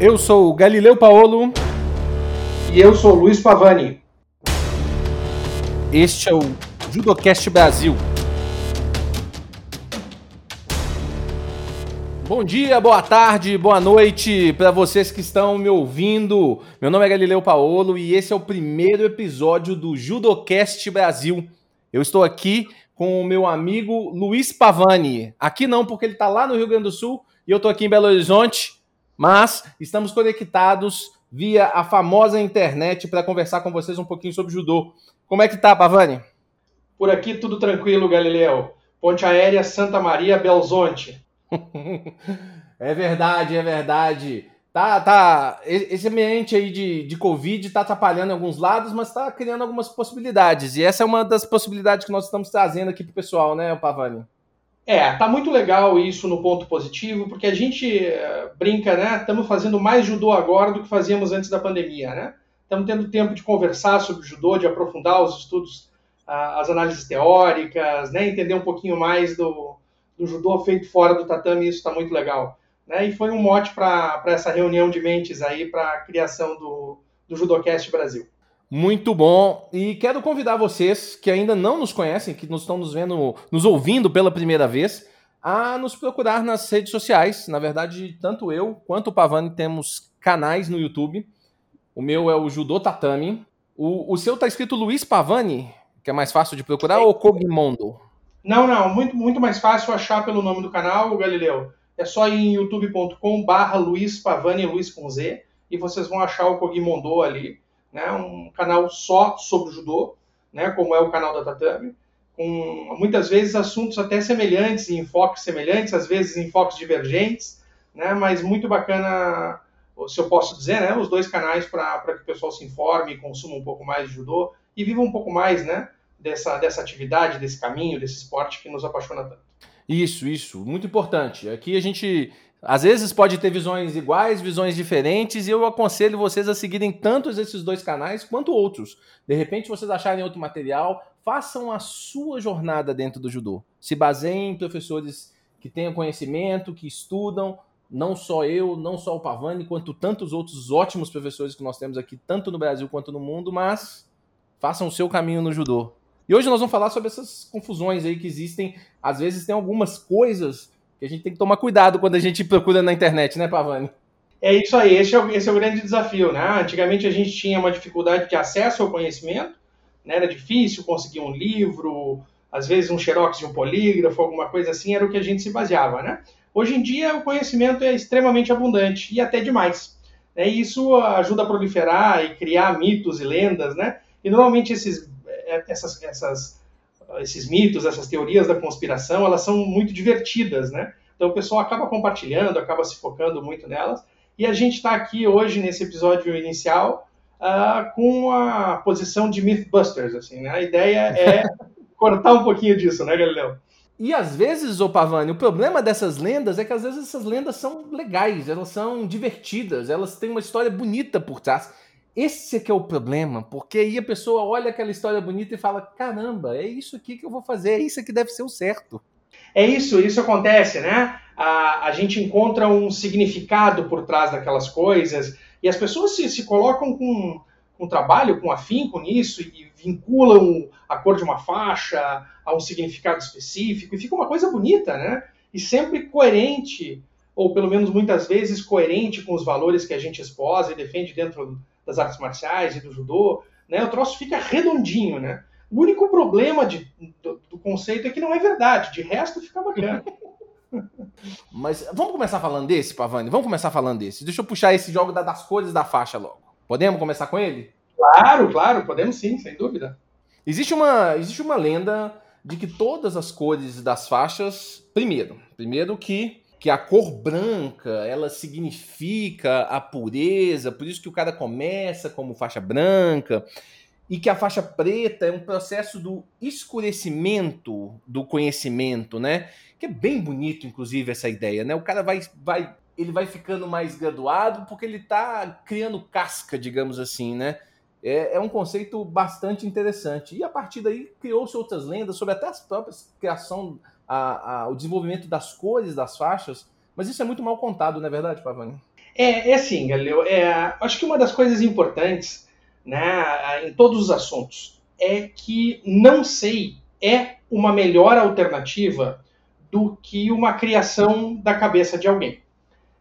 Eu sou o Galileu Paolo. E eu sou o Luiz Pavani. Este é o Judocast Brasil. Bom dia, boa tarde, boa noite para vocês que estão me ouvindo. Meu nome é Galileu Paolo e esse é o primeiro episódio do Judocast Brasil. Eu estou aqui com o meu amigo Luiz Pavani. Aqui não, porque ele está lá no Rio Grande do Sul e eu estou aqui em Belo Horizonte mas estamos conectados via a famosa internet para conversar com vocês um pouquinho sobre judô. Como é que tá, Pavani? Por aqui tudo tranquilo, Galileu. Ponte Aérea Santa Maria Belzonte. é verdade, é verdade. Tá, tá. Esse ambiente aí de, de Covid está atrapalhando em alguns lados, mas está criando algumas possibilidades. E essa é uma das possibilidades que nós estamos trazendo aqui para o pessoal, né, Pavani? É, tá muito legal isso no ponto positivo, porque a gente uh, brinca, né? Estamos fazendo mais judô agora do que fazíamos antes da pandemia, né? Estamos tendo tempo de conversar sobre judô, de aprofundar os estudos, uh, as análises teóricas, né? Entender um pouquinho mais do, do judô feito fora do tatame, isso está muito legal. Né? E foi um mote para essa reunião de mentes aí para a criação do, do Judocast Brasil. Muito bom. E quero convidar vocês que ainda não nos conhecem, que nos estão nos vendo, nos ouvindo pela primeira vez, a nos procurar nas redes sociais. Na verdade, tanto eu quanto o Pavani temos canais no YouTube. O meu é o Judô Tatami. O, o seu tá escrito Luiz Pavani, que é mais fácil de procurar, ou Kogimondo? Não, não. Muito, muito mais fácil achar pelo nome do canal, Galileu. É só ir em youtube.com barra Luiz Pavani, Luiz com Z, e vocês vão achar o Kogimondo ali né, um canal só sobre judô, né, como é o canal da Tatame, com muitas vezes assuntos até semelhantes, enfoques semelhantes, às vezes enfoques divergentes, né, mas muito bacana, se eu posso dizer, né, os dois canais para que o pessoal se informe consuma um pouco mais de judô e viva um pouco mais né, dessa, dessa atividade, desse caminho, desse esporte que nos apaixona tanto. Isso, isso, muito importante. Aqui a gente às vezes pode ter visões iguais, visões diferentes, e eu aconselho vocês a seguirem tanto esses dois canais quanto outros. De repente, vocês acharem outro material, façam a sua jornada dentro do judô. Se baseiem em professores que tenham conhecimento, que estudam, não só eu, não só o Pavani, quanto tantos outros ótimos professores que nós temos aqui, tanto no Brasil quanto no mundo, mas façam o seu caminho no judô. E hoje nós vamos falar sobre essas confusões aí que existem. Às vezes tem algumas coisas que a gente tem que tomar cuidado quando a gente procura na internet, né, Pavani? É isso aí, esse é, o, esse é o grande desafio, né? Antigamente a gente tinha uma dificuldade de acesso ao conhecimento, né? era difícil conseguir um livro, às vezes um xerox de um polígrafo, alguma coisa assim, era o que a gente se baseava, né? Hoje em dia o conhecimento é extremamente abundante e até demais. Né? E isso ajuda a proliferar e criar mitos e lendas, né? E normalmente esses, é, essas, essas esses mitos, essas teorias da conspiração, elas são muito divertidas, né? Então o pessoal acaba compartilhando, acaba se focando muito nelas. E a gente está aqui hoje nesse episódio inicial uh, com a posição de Mythbusters, assim, né? A ideia é cortar um pouquinho disso, né, Galileu? E às vezes, ô Pavani, o problema dessas lendas é que às vezes essas lendas são legais, elas são divertidas, elas têm uma história bonita por trás. Esse é que é o problema, porque aí a pessoa olha aquela história bonita e fala: caramba, é isso aqui que eu vou fazer, é isso que deve ser o certo. É isso, isso acontece, né? A, a gente encontra um significado por trás daquelas coisas e as pessoas se, se colocam com, com trabalho, com afinco nisso e vinculam a cor de uma faixa a um significado específico e fica uma coisa bonita, né? E sempre coerente, ou pelo menos muitas vezes coerente com os valores que a gente esposa e defende dentro das artes marciais e do judô, né, o troço fica redondinho, né? O único problema de, do, do, conceito é que não é verdade, de resto fica bacana. Mas vamos começar falando desse, Pavani? Vamos começar falando desse. Deixa eu puxar esse jogo das cores da faixa logo. Podemos começar com ele? Claro, claro, podemos sim, sem dúvida. Existe uma, existe uma lenda de que todas as cores das faixas, primeiro, primeiro que que a cor branca ela significa a pureza, por isso que o cara começa como faixa branca, e que a faixa preta é um processo do escurecimento do conhecimento, né? Que é bem bonito, inclusive, essa ideia, né? O cara vai, vai, ele vai ficando mais graduado porque ele está criando casca, digamos assim, né? É, é, um conceito bastante interessante. E a partir daí criou-se outras lendas sobre até as próprias criação a, a, o desenvolvimento das cores das faixas, mas isso é muito mal contado, não é verdade, Pavani? É, é assim, Galileu. É, acho que uma das coisas importantes né, em todos os assuntos é que não sei é uma melhor alternativa do que uma criação da cabeça de alguém.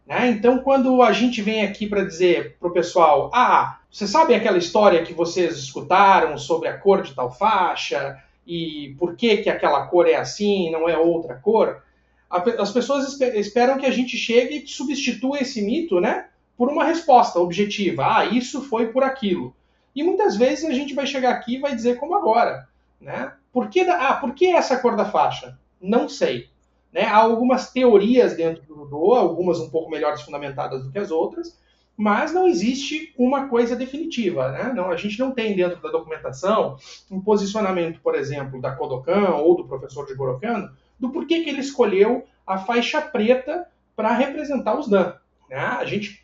Né? Então, quando a gente vem aqui para dizer para o pessoal, ah, você sabe aquela história que vocês escutaram sobre a cor de tal faixa e por que, que aquela cor é assim, não é outra cor? As pessoas esperam que a gente chegue e substitua esse mito, né, por uma resposta objetiva. Ah, isso foi por aquilo. E muitas vezes a gente vai chegar aqui e vai dizer como agora, né? Por que, ah, por que essa cor da faixa? Não sei. Né? Há algumas teorias dentro do judô, algumas um pouco melhores fundamentadas do que as outras, mas não existe uma coisa definitiva. Né? Não, a gente não tem dentro da documentação um posicionamento, por exemplo, da Kodokan ou do professor de Gorokan do porquê que ele escolheu a faixa preta para representar os Dan. Né? A gente,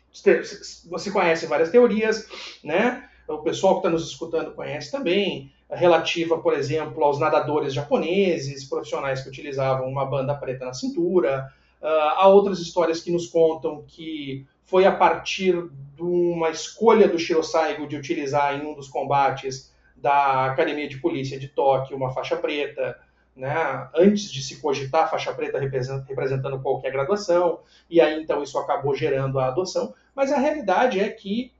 você conhece várias teorias, né? o pessoal que está nos escutando conhece também, relativa, por exemplo, aos nadadores japoneses, profissionais que utilizavam uma banda preta na cintura. Uh, há outras histórias que nos contam que foi a partir de uma escolha do Shirosaigo de utilizar em um dos combates da Academia de Polícia de Tóquio uma faixa preta, né, antes de se cogitar faixa preta representando qualquer graduação, e aí então isso acabou gerando a adoção. Mas a realidade é que,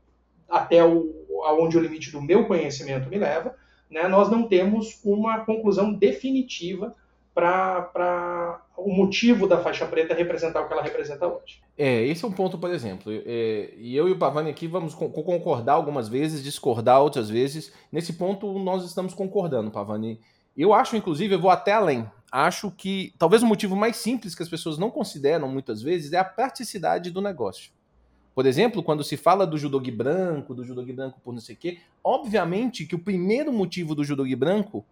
até o, aonde o limite do meu conhecimento me leva, né, nós não temos uma conclusão definitiva para o motivo da faixa preta representar o que ela representa hoje. É, esse é um ponto, por exemplo. É, e eu e o Pavani aqui vamos concordar algumas vezes, discordar outras vezes. Nesse ponto, nós estamos concordando, Pavani. Eu acho, inclusive, eu vou até além. Acho que talvez o motivo mais simples que as pessoas não consideram muitas vezes é a praticidade do negócio. Por exemplo, quando se fala do judogi branco, do judogi branco por não sei o quê, obviamente que o primeiro motivo do judogi branco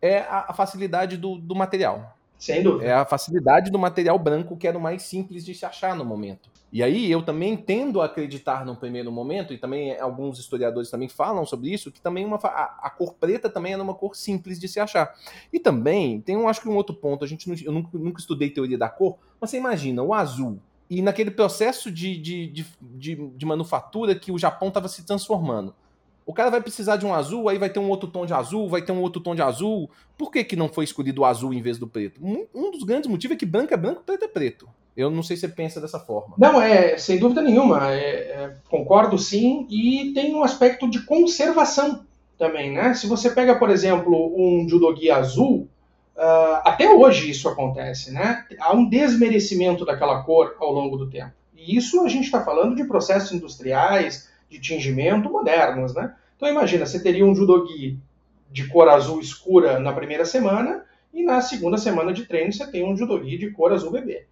é a, facilidade do, do, material. Sem dúvida. É a facilidade do material branco que era o mais simples de se achar no momento. E aí eu também tendo a acreditar no primeiro momento, e também alguns historiadores também falam sobre isso, que também uma, a, a, cor preta também era uma cor simples de se achar. E também tem, um, acho que um outro ponto, a gente eu nunca, nunca estudei teoria da cor, mas você imagina, o azul, e naquele processo de, de, de, de, de manufatura que o Japão estava se transformando. O cara vai precisar de um azul, aí vai ter um outro tom de azul, vai ter um outro tom de azul. Por que, que não foi escolhido o azul em vez do preto? Um, um dos grandes motivos é que branco é branco, preto é preto. Eu não sei se você pensa dessa forma. Não, é, sem dúvida nenhuma. É, é, concordo sim. E tem um aspecto de conservação também, né? Se você pega, por exemplo, um judogi azul, Uh, até hoje isso acontece, né? Há um desmerecimento daquela cor ao longo do tempo. E isso a gente está falando de processos industriais, de tingimento modernos, né? Então imagina, você teria um judogi de cor azul escura na primeira semana e na segunda semana de treino você tem um judogi de cor azul bebê.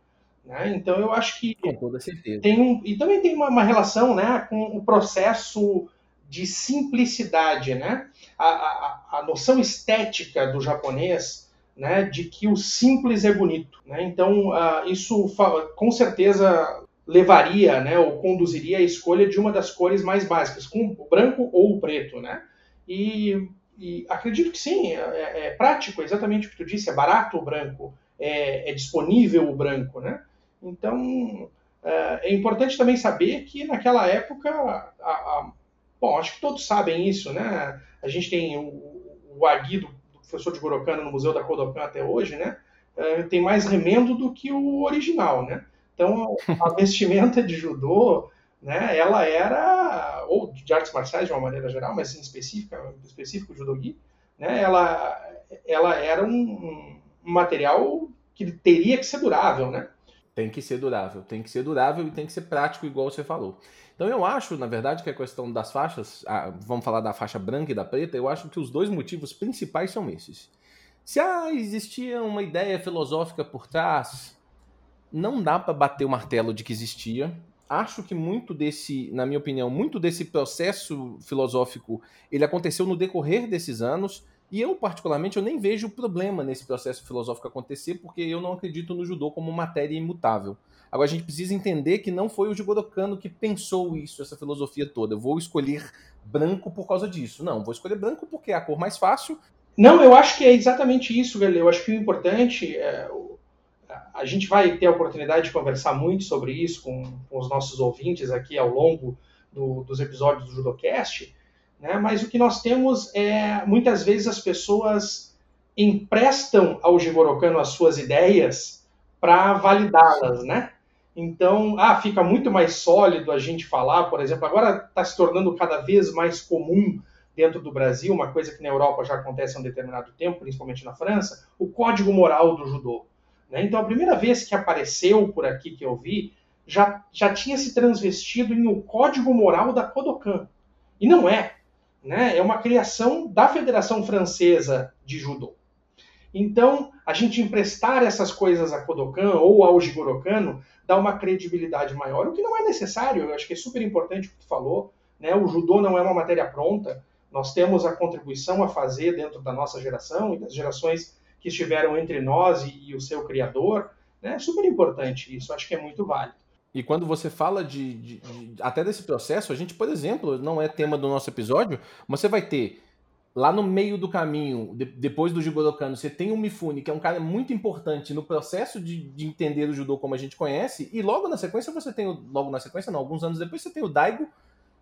Né? Então eu acho que com toda certeza. tem um e também tem uma, uma relação, né, com o processo de simplicidade, né? A, a, a noção estética do japonês né, de que o simples é bonito. Né? Então, uh, isso com certeza levaria, né, ou conduziria à escolha de uma das cores mais básicas, com o branco ou o preto. Né? E, e acredito que sim, é, é, é, prático, exatamente o que tu disse, é barato o branco, é, é disponível o branco. Né? Então, é, é importante também saber que naquela época, a, a, bom, acho que todos sabem isso, né? A gente tem o, o Aguido professor de Gorokano no Museu da Kodokan até hoje, né? É, tem mais remendo do que o original, né? Então, a vestimenta de judô, né, ela era, ou de artes marciais de uma maneira geral, mas em específica, específico judogi, né, ela, ela era um, um material que teria que ser durável, né? Tem que ser durável, tem que ser durável e tem que ser prático, igual você falou. Então eu acho, na verdade, que a questão das faixas, ah, vamos falar da faixa branca e da preta, eu acho que os dois motivos principais são esses. Se ah, existia uma ideia filosófica por trás, não dá para bater o martelo de que existia. Acho que muito desse, na minha opinião, muito desse processo filosófico, ele aconteceu no decorrer desses anos e eu, particularmente, eu nem vejo problema nesse processo filosófico acontecer, porque eu não acredito no judô como matéria imutável. Agora, a gente precisa entender que não foi o Jigoro Kano que pensou isso, essa filosofia toda. Eu vou escolher branco por causa disso. Não, vou escolher branco porque é a cor mais fácil. Não, eu acho que é exatamente isso, Galileu. Eu acho que o importante é a gente vai ter a oportunidade de conversar muito sobre isso com, com os nossos ouvintes aqui ao longo do, dos episódios do Judocast, né? mas o que nós temos é, muitas vezes as pessoas emprestam ao Jigoro Kano as suas ideias para validá-las, né? Então, ah, fica muito mais sólido a gente falar, por exemplo, agora está se tornando cada vez mais comum dentro do Brasil, uma coisa que na Europa já acontece há um determinado tempo, principalmente na França, o código moral do judô. Né? Então, a primeira vez que apareceu por aqui que eu vi, já, já tinha se transvestido em o código moral da Kodokan. E não é. Né? É uma criação da Federação Francesa de Judô. Então, a gente emprestar essas coisas a Kodokan ou ao Jigoro Kano dá uma credibilidade maior, o que não é necessário. Eu acho que é super importante o que tu falou. Né? O judô não é uma matéria pronta. Nós temos a contribuição a fazer dentro da nossa geração e das gerações que estiveram entre nós e, e o seu criador. Né? É super importante isso. Acho que é muito válido. E quando você fala de, de, de, até desse processo, a gente, por exemplo, não é tema do nosso episódio, mas você vai ter lá no meio do caminho, de, depois do Jigoro Kano, você tem o Mifune, que é um cara muito importante no processo de, de, entender o judô como a gente conhece, e logo na sequência você tem, o, logo na sequência não, alguns anos depois você tem o Daigo,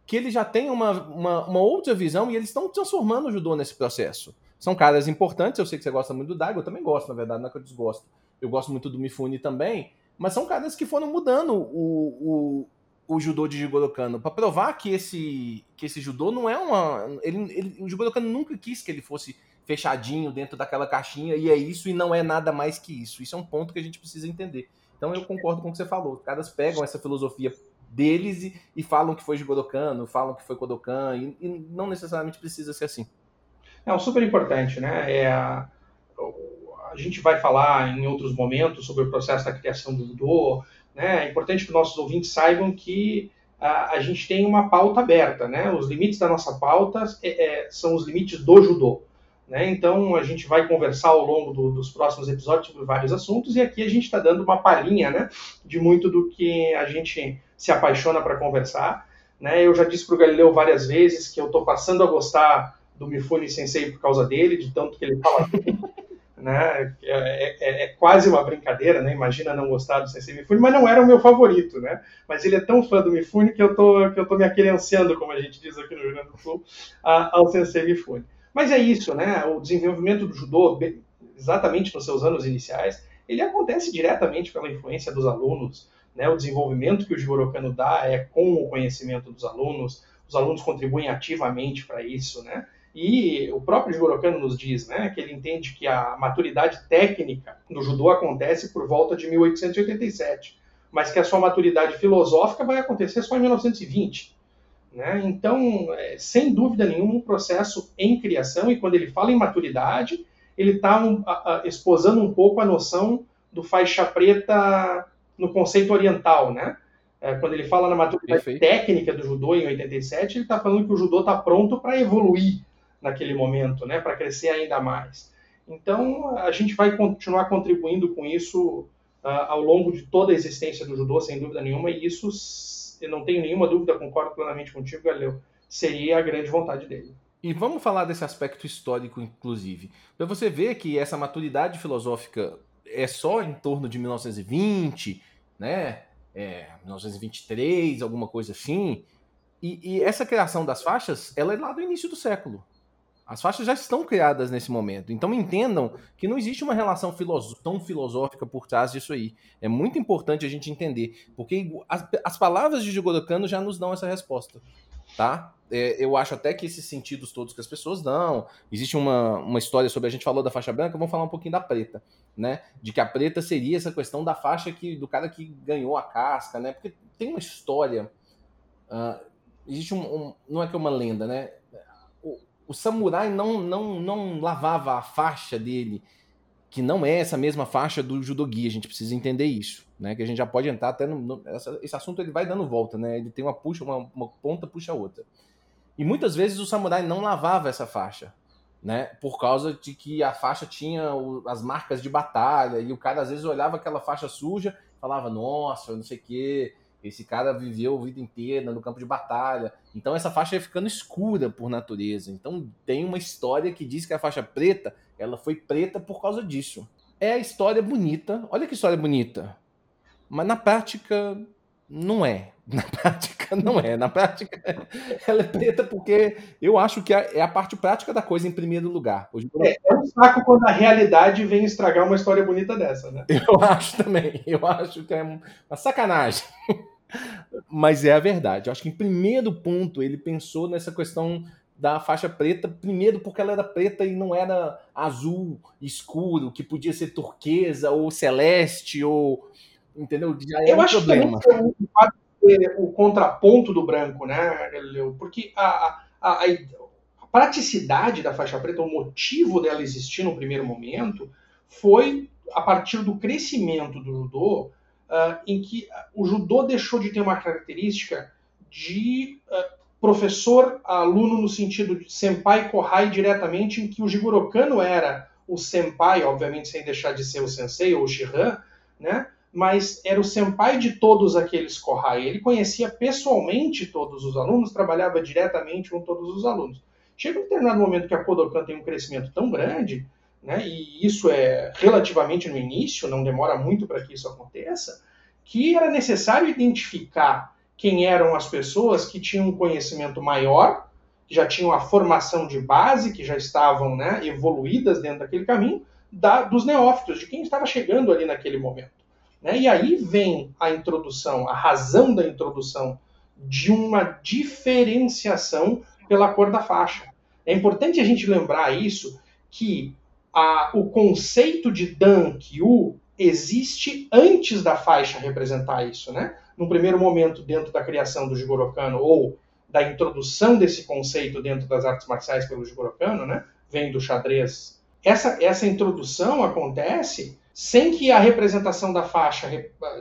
que ele já tem uma, uma, uma outra visão e eles estão transformando o judô nesse processo. São caras importantes, eu sei que você gosta muito do Daigo, eu também gosto, na verdade, não é que eu desgosto. Eu gosto muito do Mifune também, mas são caras que foram mudando o, o judô de Jigoro Kano para provar que esse que esse judô não é uma ele, ele o Jigoro Kano nunca quis que ele fosse fechadinho dentro daquela caixinha e é isso e não é nada mais que isso. Isso é um ponto que a gente precisa entender. Então eu concordo com o que você falou. Os caras pegam essa filosofia deles e, e falam que foi Jigoro Kano, falam que foi Kodokan e, e, não necessariamente precisa ser assim. É um super importante, né? É a, a gente vai falar em outros momentos sobre o processo da criação do judô, né? É importante que nossos ouvintes saibam que a, a, gente tem uma pauta aberta. Né? Os limites da nossa pauta é, é, são os limites do judô. Né? Então, a gente vai conversar ao longo do, dos próximos episódios sobre vários assuntos, e aqui a gente está dando uma palhinha né, de muito do que a gente se apaixona para conversar. Né? Eu já disse para o Galileu várias vezes que eu estou passando a gostar do Mifune Sensei por causa dele, de tanto que ele fala né? É, é, é, é, quase uma brincadeira, né? Imagina não gostar do Sensei Mifune, mas não era o meu favorito, né? Mas ele é tão fã do Mifune que eu tô, que eu tô me aquerenciando, como a gente diz aqui no Rio Grande do Sul, a, ao Sensei Mifune. Mas é isso, né? O desenvolvimento do judô, exatamente nos seus anos iniciais, ele acontece diretamente pela influência dos alunos, né? O desenvolvimento que o Jigoro Kano dá é com o conhecimento dos alunos, os alunos contribuem ativamente para isso, né? E o próprio Jigoro Kano nos diz né, que ele entende que a maturidade técnica do judô acontece por volta de 1887, mas que a sua maturidade filosófica vai acontecer só em 1920. Né? Então, é, sem dúvida nenhuma, um processo em criação, e quando ele fala em maturidade, ele está um, exposando um pouco a noção do faixa preta no conceito oriental, né? É, quando ele fala na maturidade Perfeito. técnica do judô em 87, ele está falando que o judô está pronto para evoluir naquele momento, né, para crescer ainda mais. Então, a gente vai continuar contribuindo com isso uh, ao longo de toda a existência do judô, sem dúvida nenhuma, e isso, eu não tenho nenhuma dúvida, concordo plenamente contigo, Galileu, seria a grande vontade dele. E vamos falar desse aspecto histórico, inclusive. Para você ver que essa maturidade filosófica é só em torno de 1920, né? É, 1923, alguma coisa assim. E, e, essa criação das faixas, ela é lá do início do século. As faixas já estão criadas nesse momento. Então entendam que não existe uma relação tão filosófica por trás disso aí. É muito importante a gente entender, porque as, as palavras de Jigoro Kano já nos dão essa resposta. Tá? É, eu acho até que esses sentidos todos que as pessoas dão. Existe uma, uma história sobre a gente falou da faixa branca, vamos falar um pouquinho da preta, né? De que a preta seria essa questão da faixa que do cara que ganhou a casca, né? Porque tem uma história. Uh, existe um, um, Não é que é uma lenda, né? O samurai não, não, não lavava a faixa dele, que não é essa mesma faixa do judogi, a gente precisa entender isso, né? Que a gente já pode entrar até no, no essa, esse assunto ele vai dando volta, né? Ele tem uma puxa, uma, uma ponta puxa a outra. E muitas vezes o samurai não lavava essa faixa, né? Por causa de que a faixa tinha o, as marcas de batalha e o cara às vezes olhava aquela faixa suja, falava nossa, não sei o quê, esse cara viveu a vida inteira no campo de batalha. Então essa faixa ia ficando escura por natureza. Então tem uma história que diz que a faixa preta, ela foi preta por causa disso. é a história bonita. Olha que história bonita. Mas na prática, não é. Na prática, não é. Na prática, ela é preta porque eu acho que é a parte prática da coisa em primeiro lugar. Hoje, é, é um saco quando a realidade vem estragar uma história bonita dessa, né? Eu acho também. Eu acho que é uma sacanagem. Mas é a verdade. Eu acho que em primeiro ponto ele pensou nessa questão da faixa preta, primeiro porque ela era preta e não era azul escuro, que podia ser turquesa ou celeste ou entendeu? Já é Eu um acho problema. que também o contraponto do branco, né, Galileu? Porque a, a, a, a, praticidade da faixa preta, o motivo dela existir no primeiro momento, foi a partir do crescimento do judô, uh, em que o judô deixou de ter uma característica de uh, professor-aluno no sentido de senpai kohai diretamente, em que o Jigoro Kano era o senpai, obviamente sem deixar de ser o sensei ou o shihan, né? mas era o senpai de todos aqueles Kohai. Ele conhecia pessoalmente todos os alunos, trabalhava diretamente com todos os alunos. Chega um determinado momento que a Kodokan tem um crescimento tão grande, né, e isso é relativamente no início, não demora muito para que isso aconteça, que era necessário identificar quem eram as pessoas que tinham um conhecimento maior, que já tinham a formação de base, que já estavam né, evoluídas dentro daquele caminho, da, dos neófitos, de quem estava chegando ali naquele momento. Né? E aí vem a introdução, a razão da introdução de uma diferenciação pela cor da faixa. É importante a gente lembrar isso, que a, o conceito de Dan Kyu existe antes da faixa representar isso. Né? No primeiro momento, dentro da criação do Jigoro Kano, ou da introdução desse conceito dentro das artes marciais pelo Jigoro Kano, né? vem do xadrez. Essa, essa introdução acontece sem que a representação da faixa,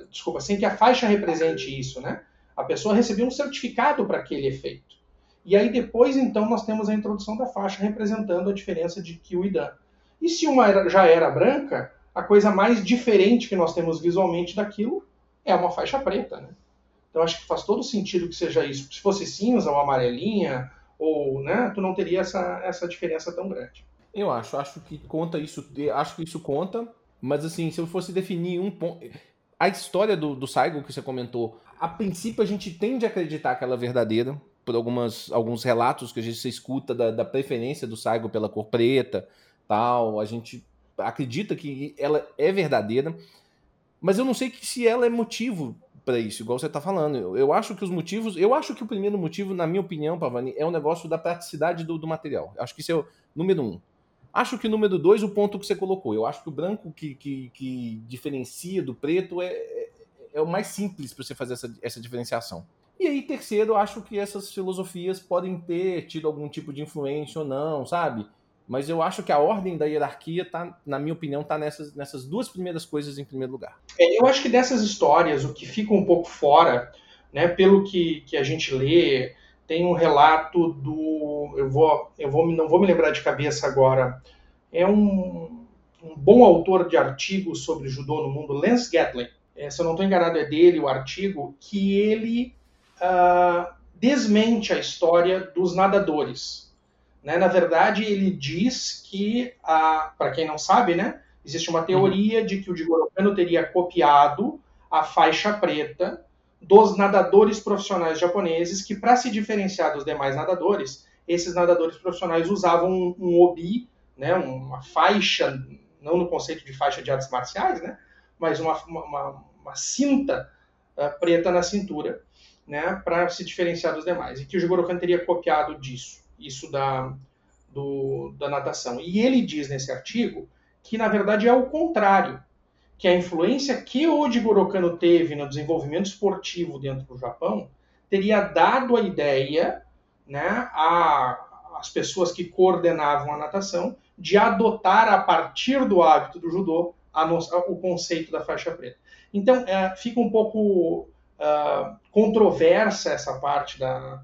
desculpa, sem que a faixa represente isso, né? A pessoa recebia um certificado para aquele efeito. E aí depois, então, nós temos a introdução da faixa representando a diferença de Kyu e Dan. E se uma já era branca, a coisa mais diferente que nós temos visualmente daquilo é uma faixa preta, né? Então acho que faz todo sentido que seja isso. Se fosse cinza ou amarelinha, ou, né, tu não teria essa, essa diferença tão grande. Eu acho, acho que conta isso, acho que isso conta, mas assim, se eu fosse definir um ponto. A história do, do Saigo que você comentou, a princípio a gente tende a acreditar que ela é verdadeira, por algumas, alguns relatos que a gente escuta da, da preferência do Saigo pela cor preta, tal. A gente acredita que ela é verdadeira, mas eu não sei que se ela é motivo para isso, igual você está falando. Eu, eu, acho que os motivos. Eu acho que o primeiro motivo, na minha opinião, Pavani, é o negócio da praticidade do, do material. Acho que isso é o número um. Acho que o número dois, o ponto que você colocou. Eu acho que o branco que, que, que diferencia do preto é, é, é o mais simples para você fazer essa, essa diferenciação. E aí, terceiro, acho que essas filosofias podem ter tido algum tipo de influência ou não, sabe? Mas eu acho que a ordem da hierarquia, tá, na minha opinião, está nessas, nessas duas primeiras coisas em primeiro lugar. É, eu acho que dessas histórias, o que fica um pouco fora, né, pelo que, que a gente lê, tem um relato do. Eu, vou, eu vou, não vou me lembrar de cabeça agora. É um, um bom autor de artigos sobre judô no mundo, Lance Gatlin. É, se eu não estou enganado, é dele o artigo, que ele uh, desmente a história dos nadadores. Né? Na verdade, ele diz que, para quem não sabe, né, existe uma teoria uhum. de que o Jigoro Kano teria copiado a faixa preta dos nadadores profissionais japoneses, que para se diferenciar dos demais nadadores, esses nadadores profissionais usavam um, um obi, né, uma faixa, não no conceito de faixa de artes marciais, né, mas uma, uma, uma cinta uh, preta na cintura, né, para se diferenciar dos demais. E que o Jigoro teria copiado disso, isso da, do, da natação. E ele diz nesse artigo que, na verdade, é o contrário que a influência que o Jigoro Kano teve no desenvolvimento esportivo dentro do Japão teria dado a ideia né, às pessoas que coordenavam a natação de adotar a partir do hábito do judô no, o conceito da faixa preta. Então é, fica um pouco uh, controversa essa parte da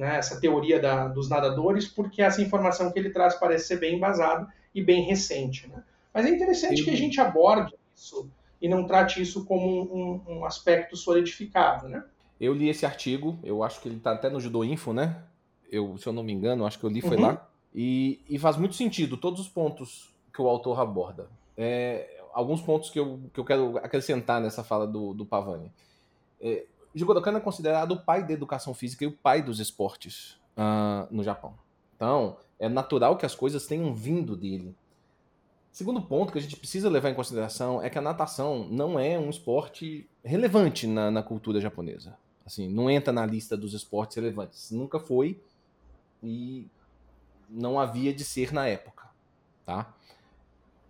né, essa teoria da, dos nadadores, porque essa informação que ele traz parece ser bem embasada e bem recente. Né? Mas é interessante Sim. que a gente aborde isso e não trate isso como um, um, aspecto solidificado, né? Eu li esse artigo, eu acho que ele está até no Judô Info, né? Eu, se eu não me engano, acho que eu li foi uhum. lá. E, e, faz muito sentido todos os pontos que o autor aborda. É, alguns pontos que eu, que eu quero acrescentar nessa fala do, do Pavani. É, Jigoro Kano é considerado o pai da educação física e o pai dos esportes uh, no Japão. Então, é natural que as coisas tenham vindo dele. Segundo ponto que a gente precisa levar em consideração é que a natação não é um esporte relevante na, na cultura japonesa. Assim, não entra na lista dos esportes relevantes. Nunca foi e não havia de ser na época, tá?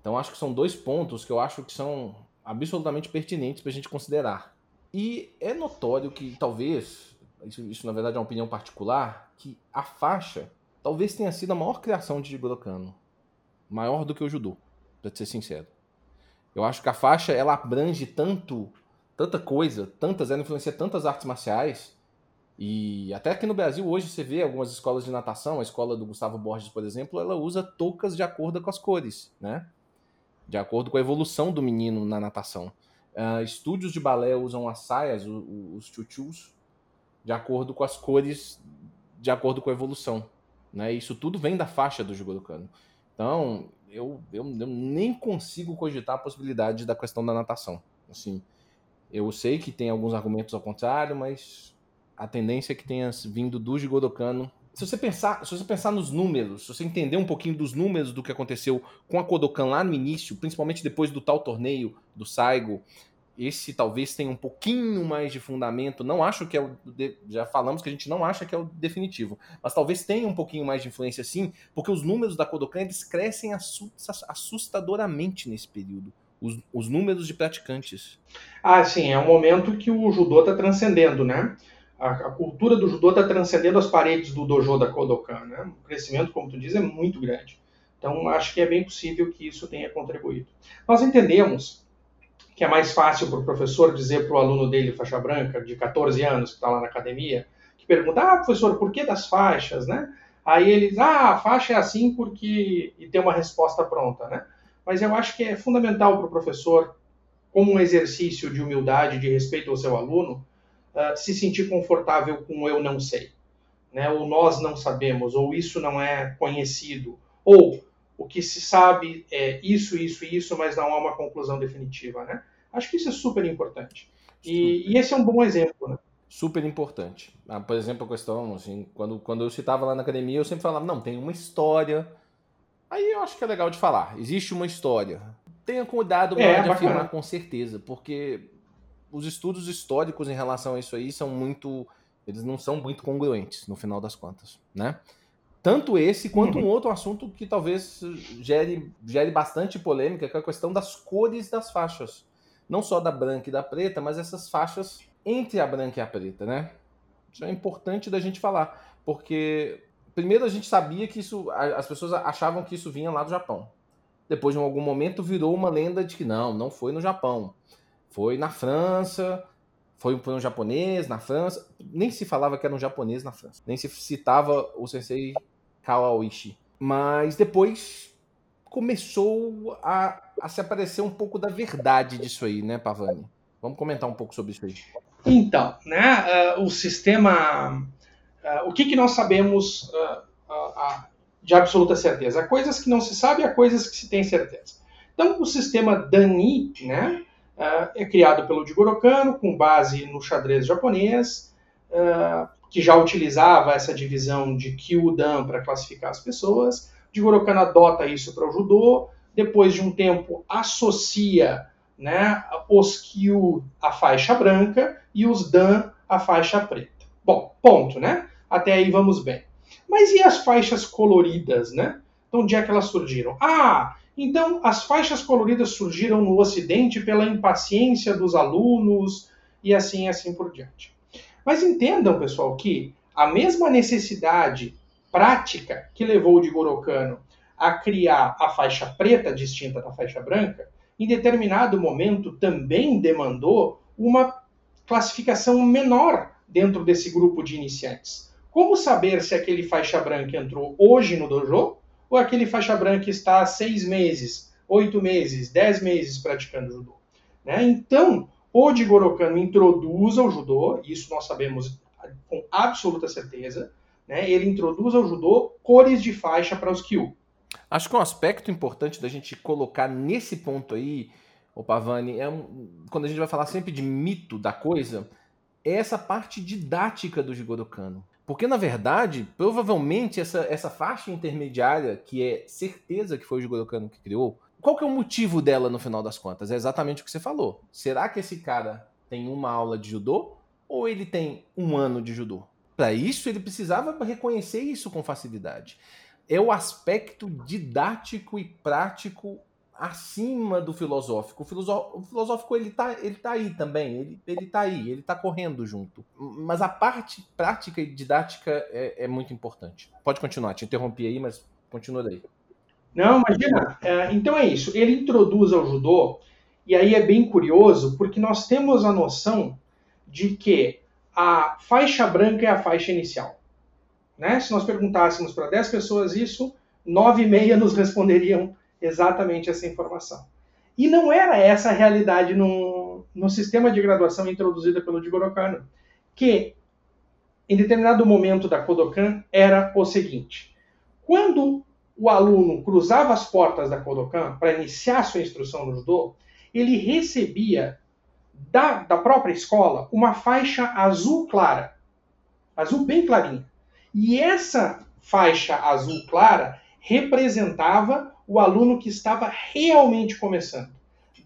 Então acho que são dois pontos que eu acho que são absolutamente pertinentes para a gente considerar. E é notório que talvez, isso, isso, na verdade é uma opinião particular, que a faixa talvez tenha sido a maior criação de Jigoro Kano. Maior do que o judô, para ser sincero. Eu acho que a faixa ela abrange tanto, tanta coisa, tantas, ela influencia tantas artes marciais. E até aqui no Brasil hoje você vê algumas escolas de natação, a escola do Gustavo Borges, por exemplo, ela usa toucas de acordo com as cores, né? De acordo com a evolução do menino na natação. Uh, estúdios de balé usam as saias, os, chuchus, de acordo com as cores, de acordo com a evolução. Né? Isso tudo vem da faixa do Jigoro Kano. Então, eu, eu, eu, nem consigo cogitar a possibilidade da questão da natação. Assim, eu sei que tem alguns argumentos ao contrário, mas a tendência é que tenha vindo do Jigoro Kano. Se você pensar, se você pensar nos números, se você entender um pouquinho dos números do que aconteceu com a Kodokan lá no início, principalmente depois do tal torneio do Saigo, esse talvez tenha um pouquinho mais de fundamento. Não acho que é o. Já falamos que a gente não acha que é o definitivo, mas talvez tenha um pouquinho mais de influência sim, porque os números da Kodokan eles crescem assustadoramente nesse período. Os, os números de praticantes. Ah, sim, é um momento que o judô está transcendendo, né? A, a, cultura do judô está transcendendo as paredes do dojo da Kodokan, né? O crescimento, como tu diz, é muito grande. Então, acho que é bem possível que isso tenha contribuído. Nós entendemos que é mais fácil para o professor dizer para o aluno dele, faixa branca, de 14 anos, que está lá na academia, que pergunta, ah, professor, por que das faixas, né? Aí ele diz, ah, a faixa é assim porque... e tem uma resposta pronta, né? Mas eu acho que é fundamental para o professor, como um exercício de humildade, de respeito ao seu aluno, uh, se sentir confortável com eu não sei, né? Ou nós não sabemos, ou isso não é conhecido, ou o que se sabe é isso, isso e isso, mas não há uma conclusão definitiva, né? Acho que isso é super importante. E, e esse é um bom exemplo, né? Super importante. Ah, por exemplo, a questão, assim, quando, quando eu citava lá na academia, eu sempre falava, não, tem uma história. Aí eu acho que é legal de falar. Existe uma história. Tenha cuidado para é, de afirmar com certeza, porque os estudos históricos em relação a isso aí são muito. Eles não são muito congruentes, no final das contas, né? Tanto esse quanto um outro assunto que talvez gere, gere bastante polêmica, que é a questão das cores das faixas. Não só da branca e da preta, mas essas faixas entre a branca e a preta, né? Isso é importante da gente falar, porque primeiro a gente sabia que isso, as pessoas achavam que isso vinha lá do Japão. Depois, em algum momento, virou uma lenda de que não, não foi no Japão. Foi na França, foi, foi um japonês na França. Nem se falava que era um japonês na França. Nem se citava o sensei Kawaoishi. Mas depois começou a, a se aparecer um pouco da verdade disso aí, né, Pavani? Vamos comentar um pouco sobre isso aí. Então, né, uh, o sistema. Uh, o que, que nós sabemos uh, de absoluta certeza? Há coisas que não se sabe, há coisas que se tem certeza. Então, o sistema Dani né, é criado pelo Jigoro Kano, com base no xadrez japonês que já utilizava essa divisão de Kyudan para classificar as pessoas. Jigoro Kano adota isso para o judô, depois de um tempo associa né, os Kyu à faixa branca e os Dan à faixa preta. Bom, ponto, né? Até aí vamos bem. Mas e as faixas coloridas, né? Então, onde é que elas surgiram? Ah, então as faixas coloridas surgiram no Ocidente pela impaciência dos alunos e assim assim por diante. Mas entendam, pessoal, que a mesma necessidade prática que levou o de Gorokano a criar a faixa preta distinta da faixa branca, em determinado momento também demandou uma classificação menor dentro desse grupo de iniciantes. Como saber se aquele faixa branca entrou hoje no dojo ou aquele faixa branca está há seis meses, oito meses, dez meses praticando judô? Né? Então, o Jigoro Kano introduz ao judô, isso nós sabemos com absoluta certeza, né? ele introduz ao judô cores de faixa para os Kyu. Acho que um aspecto importante da gente colocar nesse ponto aí, o Pavani, é um, quando a gente vai falar sempre de mito da coisa, é essa parte didática do Jigoro Kano. Porque, na verdade, provavelmente essa, essa faixa intermediária, que é certeza que foi o Jigoro Kano que criou, qual que é o motivo dela no final das contas? É exatamente o que você falou. Será que esse cara tem uma aula de judô ou ele tem um ano de judô? Para isso, ele precisava reconhecer isso com facilidade. É o aspecto didático e prático acima do filosófico. O, filosófico, o filosófico ele tá, ele tá aí também, ele, ele tá aí, ele tá correndo junto. Mas a parte prática e didática é, é muito importante. Pode continuar, te interrompi aí, mas continua daí. Não, imagina. É, então é isso. Ele introduz ao judô, e aí é bem curioso, porque nós temos a noção de que a faixa branca é a faixa inicial. Né? Se nós perguntássemos para 10 pessoas isso, nove e meia nos responderiam exatamente essa informação. E não era essa a realidade no, no sistema de graduação introduzida pelo Jigoro Kano, que em determinado momento da Kodokan era o seguinte: quando o aluno cruzava as portas da Kodokan para iniciar sua instrução no judô, ele recebia da, da própria escola uma faixa azul clara, azul bem clarinha. E essa faixa azul clara representava o aluno que estava realmente começando.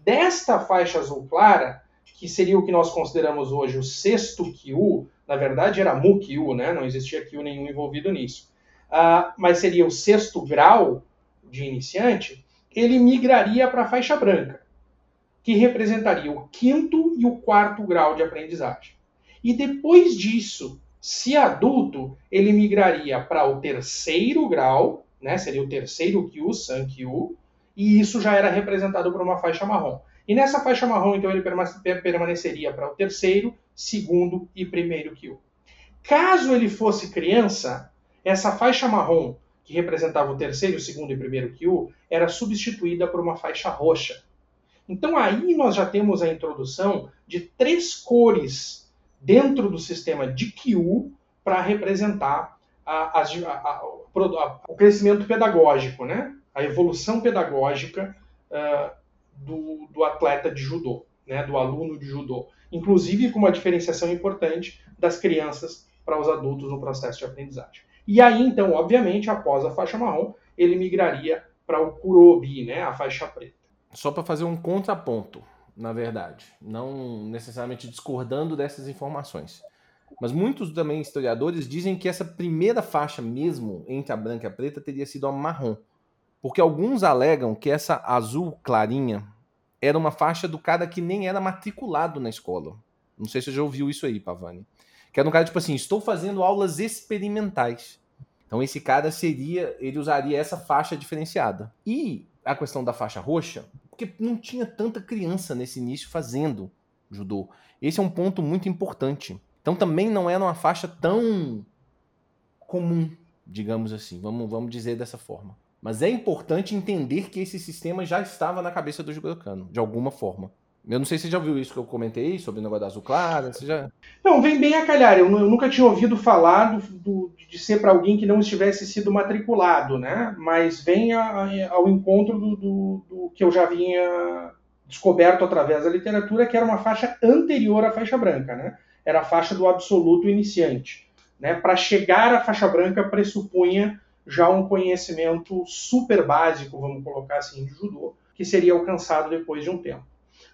Desta faixa azul clara, que seria o que nós consideramos hoje o sexto Kyu, na verdade era Mu Kyu, né? não existia Kyu nenhum envolvido nisso, uh, mas seria o sexto grau de iniciante, ele migraria para a faixa branca, que representaria o quinto e o quarto grau de aprendizagem. E depois disso, se adulto, ele migraria para o terceiro grau, né? Seria o terceiro Kyu, San Kyu, e isso já era representado por uma faixa marrom. E nessa faixa marrom, então, ele permaneceria para o terceiro, segundo e primeiro Kyu. Caso ele fosse criança, essa faixa marrom, que representava o terceiro, segundo e primeiro Kyu, era substituída por uma faixa roxa. Então aí nós já temos a introdução de três cores dentro do sistema de Kyu para representar a, a, a, o crescimento pedagógico, né? a evolução pedagógica uh, do, do, atleta de judô, né? do aluno de judô. Inclusive com uma diferenciação importante das crianças para os adultos no processo de aprendizagem. E aí, então, obviamente, após a faixa marrom, ele migraria para o kurobi, né? a faixa preta. Só para fazer um contraponto, na verdade, não necessariamente discordando dessas informações. Mas muitos também historiadores dizem que essa primeira faixa mesmo entre a branca e a preta teria sido a marrom. Porque alguns alegam que essa azul clarinha era uma faixa do cara que nem era matriculado na escola. Não sei se você já ouviu isso aí, Pavani. Que era um cara tipo assim, estou fazendo aulas experimentais. Então esse cara seria, ele usaria essa faixa diferenciada. E a questão da faixa roxa, porque não tinha tanta criança nesse início fazendo judô. Esse é um ponto muito importante. Então também não era uma faixa tão comum, digamos assim, vamos, vamos dizer dessa forma. Mas é importante entender que esse sistema já estava na cabeça do Judocano, de alguma forma. Eu não sei se você já ouviu isso que eu comentei sobre o negócio da azul clara. Você já... Não, vem bem a calhar. Eu, eu nunca tinha ouvido falar do, do, de ser para alguém que não estivesse sido matriculado, né? Mas vem a, a, ao encontro do, do, que eu já vinha descoberto através da literatura, que era uma faixa anterior à faixa branca, né? era a faixa do absoluto iniciante. Né? Para chegar à faixa branca pressupunha já um conhecimento super básico, vamos colocar assim, de judô, que seria alcançado depois de um tempo.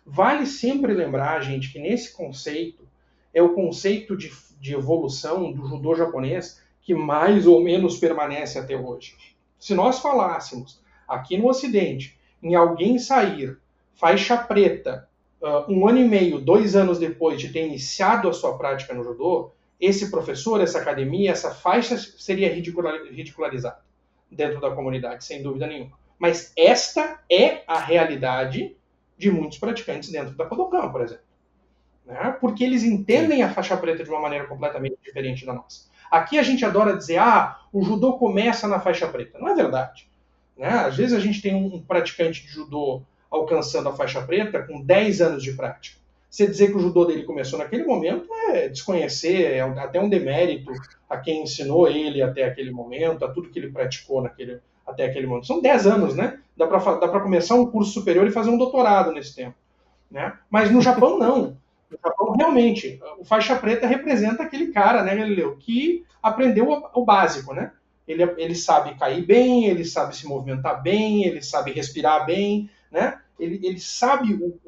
Vale sempre lembrar, gente, que nesse conceito é o conceito de, de evolução do judô japonês que mais ou menos permanece até hoje. Se nós falássemos aqui no Ocidente em alguém sair faixa preta uh, um ano e meio, dois anos depois de ter iniciado a sua prática no judô, esse professor, essa academia, essa faixa seria ridicularizada dentro da comunidade, sem dúvida nenhuma. Mas esta é a realidade de muitos praticantes dentro da Kodokan, por exemplo. Né? Porque eles entendem a faixa preta de uma maneira completamente diferente da nossa. Aqui a gente adora dizer, ah, o judô começa na faixa preta. Não é verdade. Né? Às vezes a gente tem um praticante de judô alcançando a faixa preta com 10 anos de prática. Você dizer que o judô dele começou naquele momento é desconhecer, é até um demérito a quem ensinou ele até aquele momento, a tudo que ele praticou naquele, até aquele momento. São 10 anos, né? Dá para começar um curso superior e fazer um doutorado nesse tempo. Né? Mas no Japão, não. No Japão, realmente, o faixa preta representa aquele cara, né, Galileu, que aprendeu o, básico, né? Ele, ele sabe cair bem, ele sabe se movimentar bem, ele sabe respirar bem, né? Ele, ele sabe o,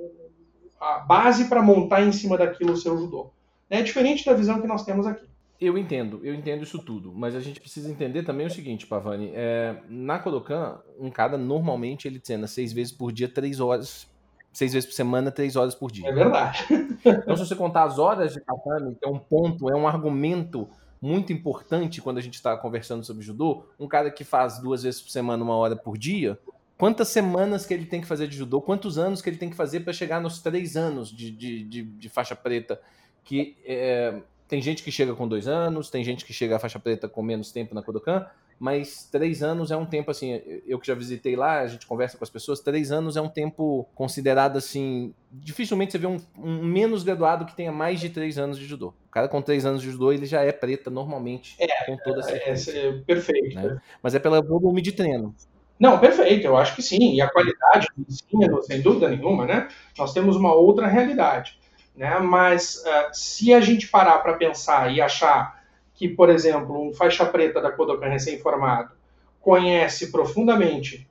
a base para montar em cima daquilo o seu judô. É diferente da visão que nós temos aqui. Eu entendo, eu entendo isso tudo, mas a gente precisa entender também o seguinte, Pavani, é, na Kodokan, um cara normalmente ele treina seis vezes por dia, três horas, seis vezes por semana, três horas por dia. É verdade. Então se você contar as horas de tatame, que é um ponto, é um argumento muito importante quando a gente está conversando sobre judô, um cara que faz duas vezes por semana, uma hora por dia, quantas semanas que ele tem que fazer de judô, quantos anos que ele tem que fazer para chegar nos três anos de, de, de, de faixa preta, que é, tem gente que chega com dois anos, tem gente que chega à faixa preta com menos tempo na Kodokan, mas três anos é um tempo assim. Eu que já visitei lá, a gente conversa com as pessoas, três anos é um tempo considerado assim. Dificilmente você vê um, um menos graduado que tenha mais de três anos de judô. O cara com três anos de judô, ele já é preta normalmente, é, com toda certeza. É, é, perfeito. Né? Mas é pelo volume de treino. Não, perfeito, eu acho que sim. E a qualidade do ensino, sem dúvida nenhuma, né? Nós temos uma outra realidade. Né? Mas uh, se a gente parar para pensar e achar que, por exemplo, um faixa preta da Kodokan recém-formado conhece profundamente,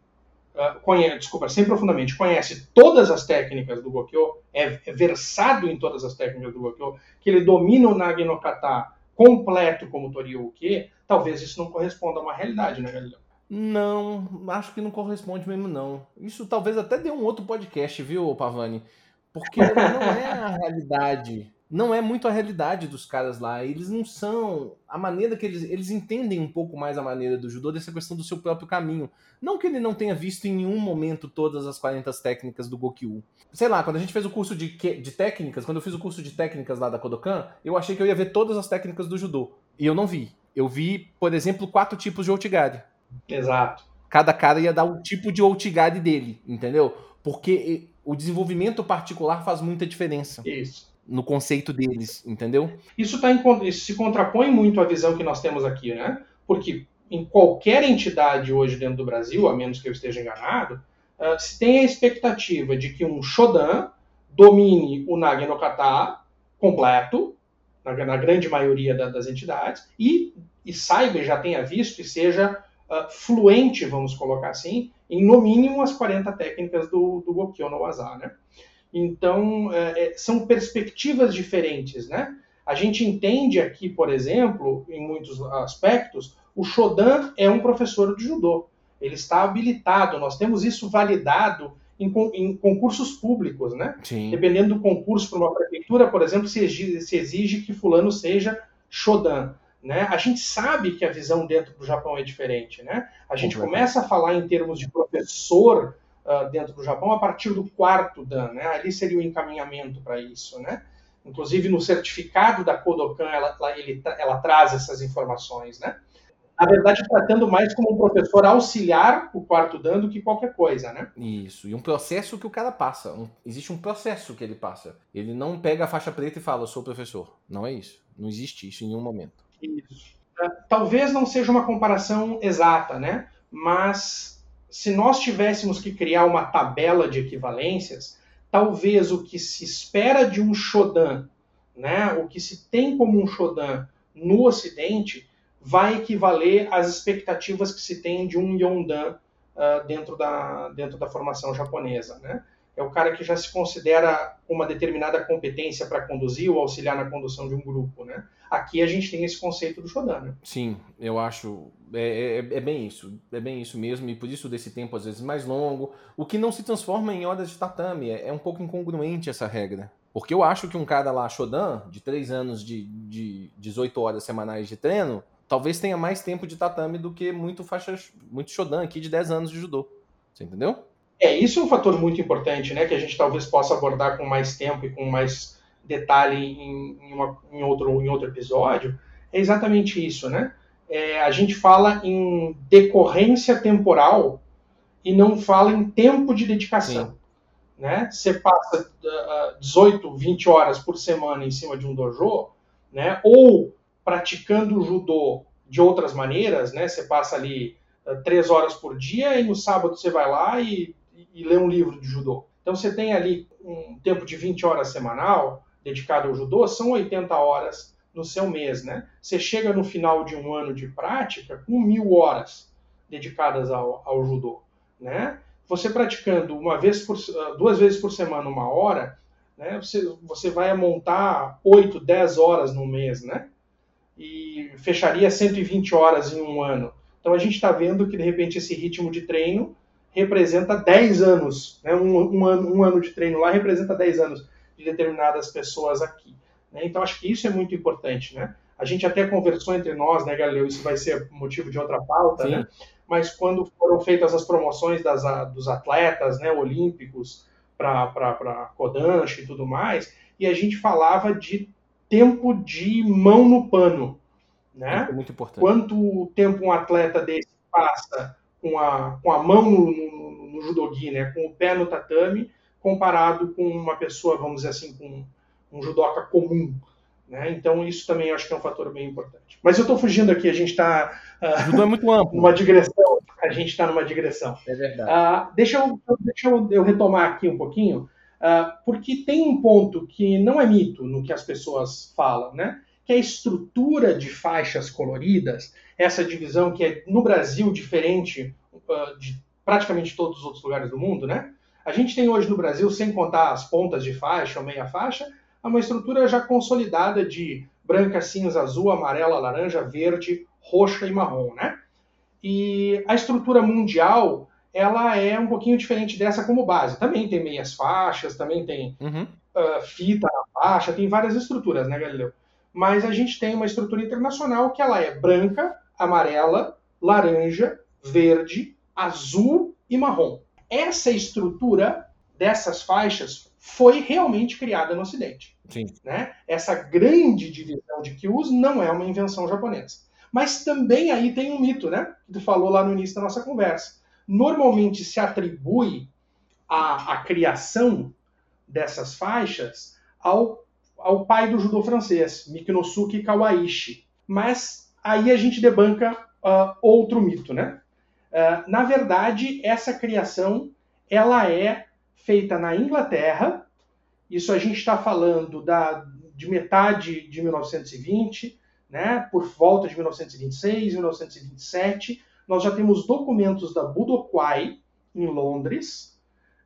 uh, conhece, desculpa, sem profundamente, conhece todas as técnicas do Gokyo, é, é, versado em todas as técnicas do Gokyo, que ele domina o Nagi no Kata completo como Toryuki, talvez isso não corresponda a uma realidade, né, Galileu? Não, acho que não corresponde mesmo, não. Isso talvez até dê um outro podcast, viu, Pavani? Porque não é a realidade. Não é muito a realidade dos caras lá. Eles não são. A maneira que eles. Eles entendem um pouco mais a maneira do judô dessa questão do seu próprio caminho. Não que ele não tenha visto em nenhum momento todas as 40 técnicas do Gokyu. Sei lá, quando a gente fez o curso de, de técnicas, quando eu fiz o curso de técnicas lá da Kodokan, eu achei que eu ia ver todas as técnicas do judô. E eu não vi. Eu vi, por exemplo, quatro tipos de outigari. Exato. Cada cara ia dar o tipo de outigari dele, entendeu? Porque o desenvolvimento particular faz muita diferença. Isso. No conceito deles, entendeu? Isso, tá em, isso se contrapõe muito à visão que nós temos aqui, né? Porque em qualquer entidade hoje dentro do Brasil, a menos que eu esteja enganado, uh, se tem a expectativa de que um Shodan domine o Nagi no Kata completo, na, na grande maioria da, das entidades, e, e saiba, já tenha visto e seja uh, fluente, vamos colocar assim, em no mínimo as 40 técnicas do, do Gokyo no Waza, né? Então, é, é, são perspectivas diferentes, né? A gente entende aqui, por exemplo, em muitos aspectos, o Shodan é um professor de judô. Ele está habilitado, nós temos isso validado em, em concursos públicos, né? Sim. Dependendo do concurso para uma prefeitura, por exemplo, se exige, se exige que fulano seja Shodan. Né? A gente sabe que a visão dentro do Japão é diferente. Né? A gente começa a falar em termos de professor uh, dentro do Japão a partir do quarto Dan. Né? Ali seria o encaminhamento para isso. Né? Inclusive no certificado da Kodokan ela, ele, ela traz essas informações. Né? Na verdade, tratando mais como um professor auxiliar o quarto Dan do que qualquer coisa. Né? Isso, e um processo que o cara passa. Um, existe um processo que ele passa. Ele não pega a faixa preta e fala, eu sou professor. Não é isso. Não existe isso em nenhum momento. Isso. É, talvez não seja uma comparação exata, né? Mas se nós tivéssemos que criar uma tabela de equivalências, talvez o que se espera de um Shodan, né? O que se tem como um Shodan no Ocidente vai equivaler às expectativas que se tem de um Yondan uh, dentro, da, dentro da formação japonesa, né? É o cara que já se considera uma determinada competência para conduzir ou auxiliar na condução de um grupo, né? Aqui a gente tem esse conceito do Shodan, né? Sim, eu acho. É, é, é, bem isso. É bem isso mesmo. E por isso desse tempo, às vezes, mais longo. O que não se transforma em horas de tatame. É, é um pouco incongruente essa regra. Porque eu acho que um cara lá, Shodan, de 3 anos de, de 18 horas semanais de treino, talvez tenha mais tempo de tatame do que muito faixa, muito Shodan aqui de 10 anos de judô. Você entendeu? É, isso é um fator muito importante, né? Que a gente talvez possa abordar com mais tempo e com mais detalhe em, em, uma, em, outro, em outro episódio, é exatamente isso, né? É, a gente fala em decorrência temporal e não fala em tempo de dedicação. Né? Você passa uh, 18, 20 horas por semana em cima de um dojo, né? ou praticando o judô de outras maneiras, né? Você passa ali três horas por dia e no sábado você vai lá e, e, e lê um livro de judô. Então você tem ali um tempo de 20 horas semanal dedicado ao judô, são 80 horas no seu mês, né? Você chega no final de um ano de prática com mil horas dedicadas ao, ao judô, né? Você praticando uma vez por, duas vezes por semana uma hora, né? Você, você vai montar 8, 10 horas no mês, né? E fecharia 120 horas em um ano. Então a gente está vendo que de repente esse ritmo de treino representa 10 anos, né? um, um, ano, um ano de treino lá representa 10 anos de determinadas pessoas aqui. Né? Então acho que isso é muito importante. Né? A gente até conversou entre nós, né, Galileu? Isso vai ser motivo de outra pauta, né? Mas quando foram feitas as promoções das, dos atletas né, olímpicos para Kodansha e tudo mais, e a gente falava de tempo de mão no pano. Né? É muito importante. Quanto tempo um atleta desse passa com a, com a mão no, no, no judogi, né? com o pé no tatame, comparado com uma pessoa, vamos dizer assim, com um judoca comum. Né? Então, isso também eu acho que é um fator bem importante. Mas eu estou fugindo aqui, a gente está. Uh, o judô é muito amplo. Numa digressão. A gente está numa digressão. É verdade. Uh, deixa eu, deixa eu, eu, retomar aqui um pouquinho, uh, porque tem um ponto que não é mito no que as pessoas falam, né? que é a estrutura de faixas coloridas, essa divisão que é no Brasil diferente uh, de praticamente todos os outros lugares do mundo, né? A gente tem hoje no Brasil, sem contar as pontas de faixa ou meia faixa, uma estrutura já consolidada de branca, cinza, azul, amarela, laranja, verde, roxa e marrom, né? E a estrutura mundial, ela é um pouquinho diferente dessa como base. Também tem meias faixas, também tem uhum. uh, fita na faixa, tem várias estruturas, né, Galileu? mas a gente tem uma estrutura internacional que ela é branca, amarela, laranja, verde, azul e marrom. Essa estrutura dessas faixas foi realmente criada no Ocidente. Sim. Né? Essa grande divisão de Kyus não é uma invenção japonesa. Mas também aí tem um mito, né? Que tu falou lá no início da nossa conversa. Normalmente se atribui a, a criação dessas faixas ao ao pai do judô francês, Mikinosuke Kawaishi. Mas aí a gente debanca uh, outro mito, né? Uh, na verdade, essa criação ela é feita na Inglaterra. Isso a gente está falando da, de metade de 1920, né? Por volta de 1926, 1927, nós já temos documentos da Budokwai em Londres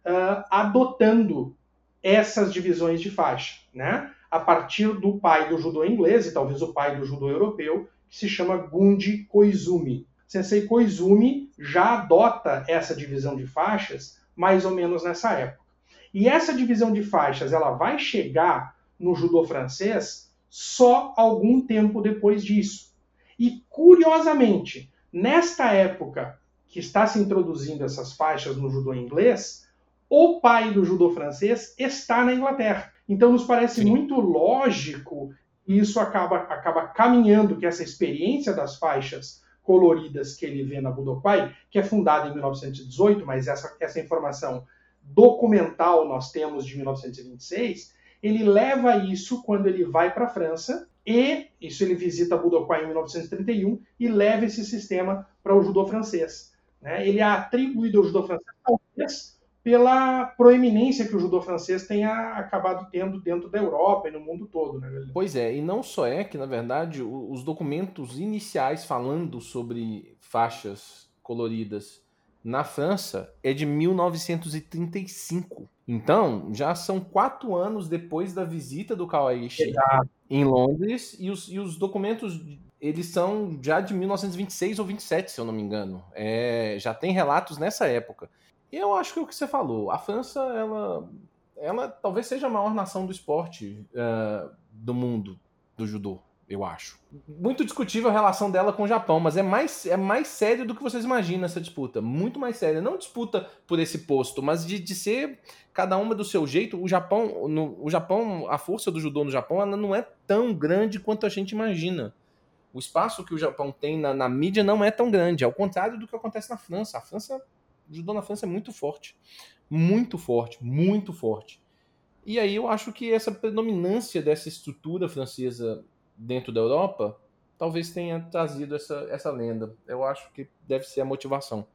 uh, adotando essas divisões de faixa, né? a partir do pai do judô inglês, e talvez o pai do judô europeu, que se chama Gunji Koizumi. Sensei Koizumi já adota essa divisão de faixas mais ou menos nessa época. E essa divisão de faixas ela vai chegar no judô francês só algum tempo depois disso. E curiosamente, nesta época que está se introduzindo essas faixas no judô inglês, o pai do judô francês está na Inglaterra. Então, nos parece Sim. muito lógico e isso acaba, acaba caminhando que essa experiência das faixas coloridas que ele vê na Budokai, que é fundada em 1918, mas essa, essa informação documental nós temos de 1926, ele leva isso quando ele vai para a França e isso ele visita Budokai em 1931 e leva esse sistema para o judô francês. Né? Ele é atribuído ao judô francês talvez pela proeminência que o judô francês tenha acabado tendo dentro da Europa e no mundo todo. Né? Pois é, e não só é que, na verdade, os documentos iniciais falando sobre faixas coloridas na França é de 1935. Então, já são quatro anos depois da visita do Kawaishi em Londres, e os, e os documentos eles são já de 1926 ou 27, se eu não me engano. É, já tem relatos nessa época. E eu acho que é o que você falou. A França, ela, ela talvez seja a maior nação do esporte uh, do mundo, do judô, eu acho. Muito discutível a relação dela com o Japão, mas é mais, é mais sério do que vocês imaginam essa disputa. Muito mais séria. Não disputa por esse posto, mas de, de ser cada uma do seu jeito. O Japão, no, o Japão, a força do judô no Japão, ela não é tão grande quanto a gente imagina. O espaço que o Japão tem na, na mídia não é tão grande, ao contrário do que acontece na França. A França judô na França é muito forte. Muito forte, muito forte. E aí eu acho que essa predominância dessa estrutura francesa dentro da Europa talvez tenha trazido essa, essa lenda. Eu acho que deve ser a motivação.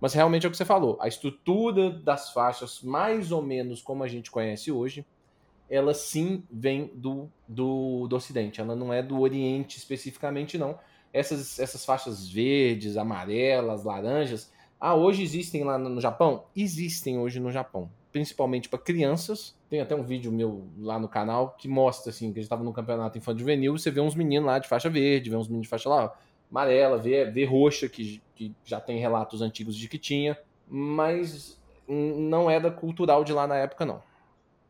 Mas realmente é o que você falou. A estrutura das faixas, mais ou menos como a gente conhece hoje, ela sim vem do, do, do Ocidente. Ela não é do Oriente especificamente, não. Essas, essas faixas verdes, amarelas, laranjas, ah, hoje existem lá no Japão? Existem hoje no Japão. Principalmente para crianças. Tem até um vídeo meu lá no canal que mostra assim, que a gente estava no campeonato infantil juvenil, você vê uns meninos lá de faixa verde, vê uns meninos de faixa lá amarela, vê, vê roxa, que, que já tem relatos antigos de que tinha, mas não é da cultural de lá na época, não.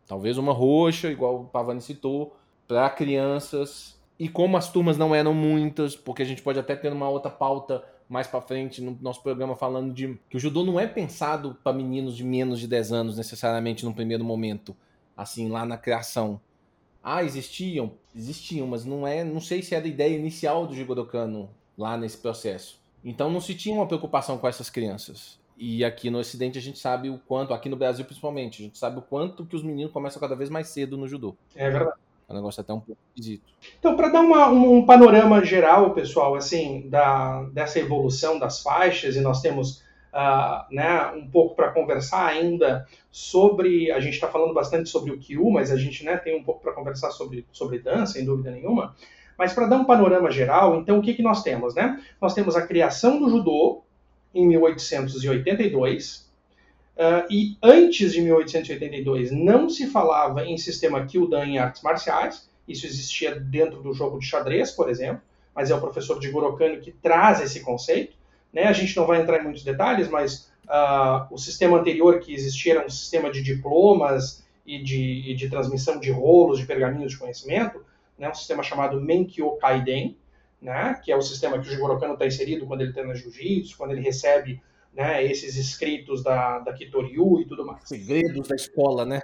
Talvez uma roxa, igual o Pavani citou, para crianças. E como as turmas não eram muitas, porque a gente pode até ter uma outra pauta mais para frente no nosso programa falando de que o judô não é pensado para meninos de menos de 10 anos necessariamente no primeiro momento, assim, lá na criação. Ah, existiam? Existiam, mas não é, não sei se era a ideia inicial do Jigodokano lá nesse processo. Então não se tinha uma preocupação com essas crianças. E aqui no Ocidente a gente sabe o quanto, aqui no Brasil principalmente, a gente sabe o quanto que os meninos começam cada vez mais cedo no judô. É verdade. É um negócio até um pouco esquisito. Então, para dar uma, um, um, panorama geral, pessoal, assim, da, dessa evolução das faixas, e nós temos uh, né, um pouco para conversar ainda sobre. A gente está falando bastante sobre o Kyu, mas a gente né, tem um pouco para conversar sobre, sobre dança, sem dúvida nenhuma. Mas para dar um panorama geral, então o que, que nós temos? Né? Nós temos a criação do judô em 1882, uh, e antes de 1882 não se falava em sistema Kyudan em artes marciais, isso existia dentro do jogo de xadrez, por exemplo, mas é o professor de Gorokani que traz esse conceito. Né? A gente não vai entrar em muitos detalhes, mas uh, o sistema anterior que existia era um sistema de diplomas e de, e de transmissão de rolos, de pergaminhos de conhecimento, né? um sistema chamado Menkyo Kaiden, né, que é o sistema que o Jigoro Kano está inserido quando ele treina jiu-jitsu, quando ele recebe né, esses escritos da, da Kitoryu e tudo mais. Segredos da escola, né?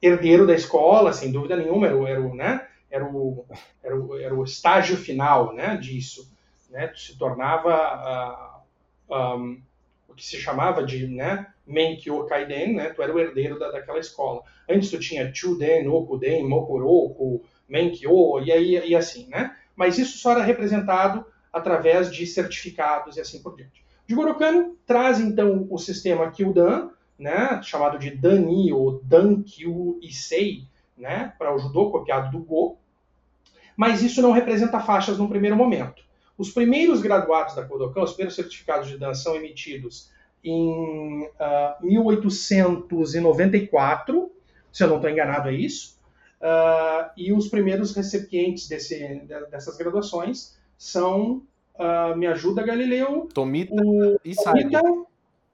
Herdeiro da escola, sem dúvida nenhuma, era o, era o, né, era o, era o, era o estágio final né, disso. Né, se tornava uh, um, o que se chamava de né, Menkyo Kaiden, né, tu era o herdeiro da, daquela escola. Antes tu tinha Chuden, Okuden, Mokoroku, Menkyo, e aí e assim, né? mas isso só era representado através de certificados e assim por diante. Jigoro Kano traz então o sistema Kyudan, né, chamado de Dani ou Dankyu Issei, né, para o judô copiado do Go, mas isso não representa faixas no primeiro momento. Os primeiros graduados da Kodokan, os primeiros certificados de Dan são emitidos em uh, ah, 1894, se eu não estou enganado é isso, Uh, e os primeiros recipientes desse, dessas graduações são uh, Me Ajuda Galileu, Tomita o, e Tomita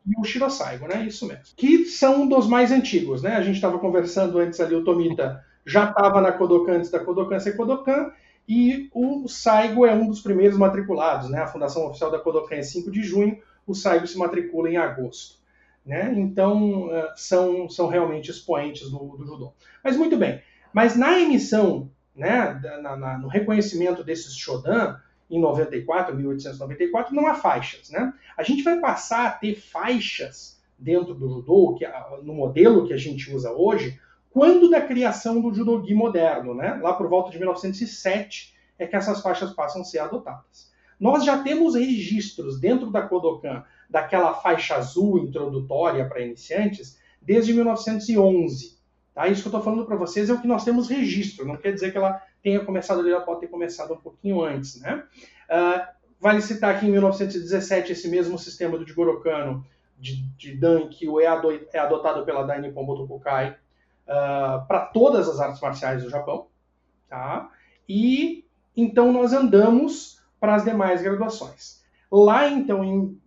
e o Shirosaigo, né? Isso mesmo. Que são dos mais antigos, né? A gente estava conversando antes ali, o Tomita já estava na Kodokan antes da Kodokan ser Kodokan, e o Saigo é um dos primeiros matriculados, né? A fundação oficial da Kodokan é 5 de junho, o Saigo se matricula em agosto. Né? Então, uh, são, são realmente expoentes do, do judô. Mas muito bem, mas na emissão, né, na, na, no reconhecimento desses Shodan, em 94, 1894, não há faixas. Né? A gente vai passar a ter faixas dentro do judô, que, no modelo que a gente usa hoje, quando da criação do judogi moderno, né? lá por volta de 1907, é que essas faixas passam a ser adotadas. Nós já temos registros dentro da Kodokan daquela faixa azul introdutória para iniciantes desde 1911. Tá? Isso que eu estou falando para vocês é o que nós temos registro, não quer dizer que ela tenha começado ali, ela pode ter começado um pouquinho antes. Né? Uh, vale citar que em 1917 esse mesmo sistema do Jigoro Kano de, de Dankyo é, ado, é adotado pela Dai Nippon Botokukai uh, ah, para todas as artes marciais do Japão. Tá? E então nós andamos para as demais graduações. Lá então em,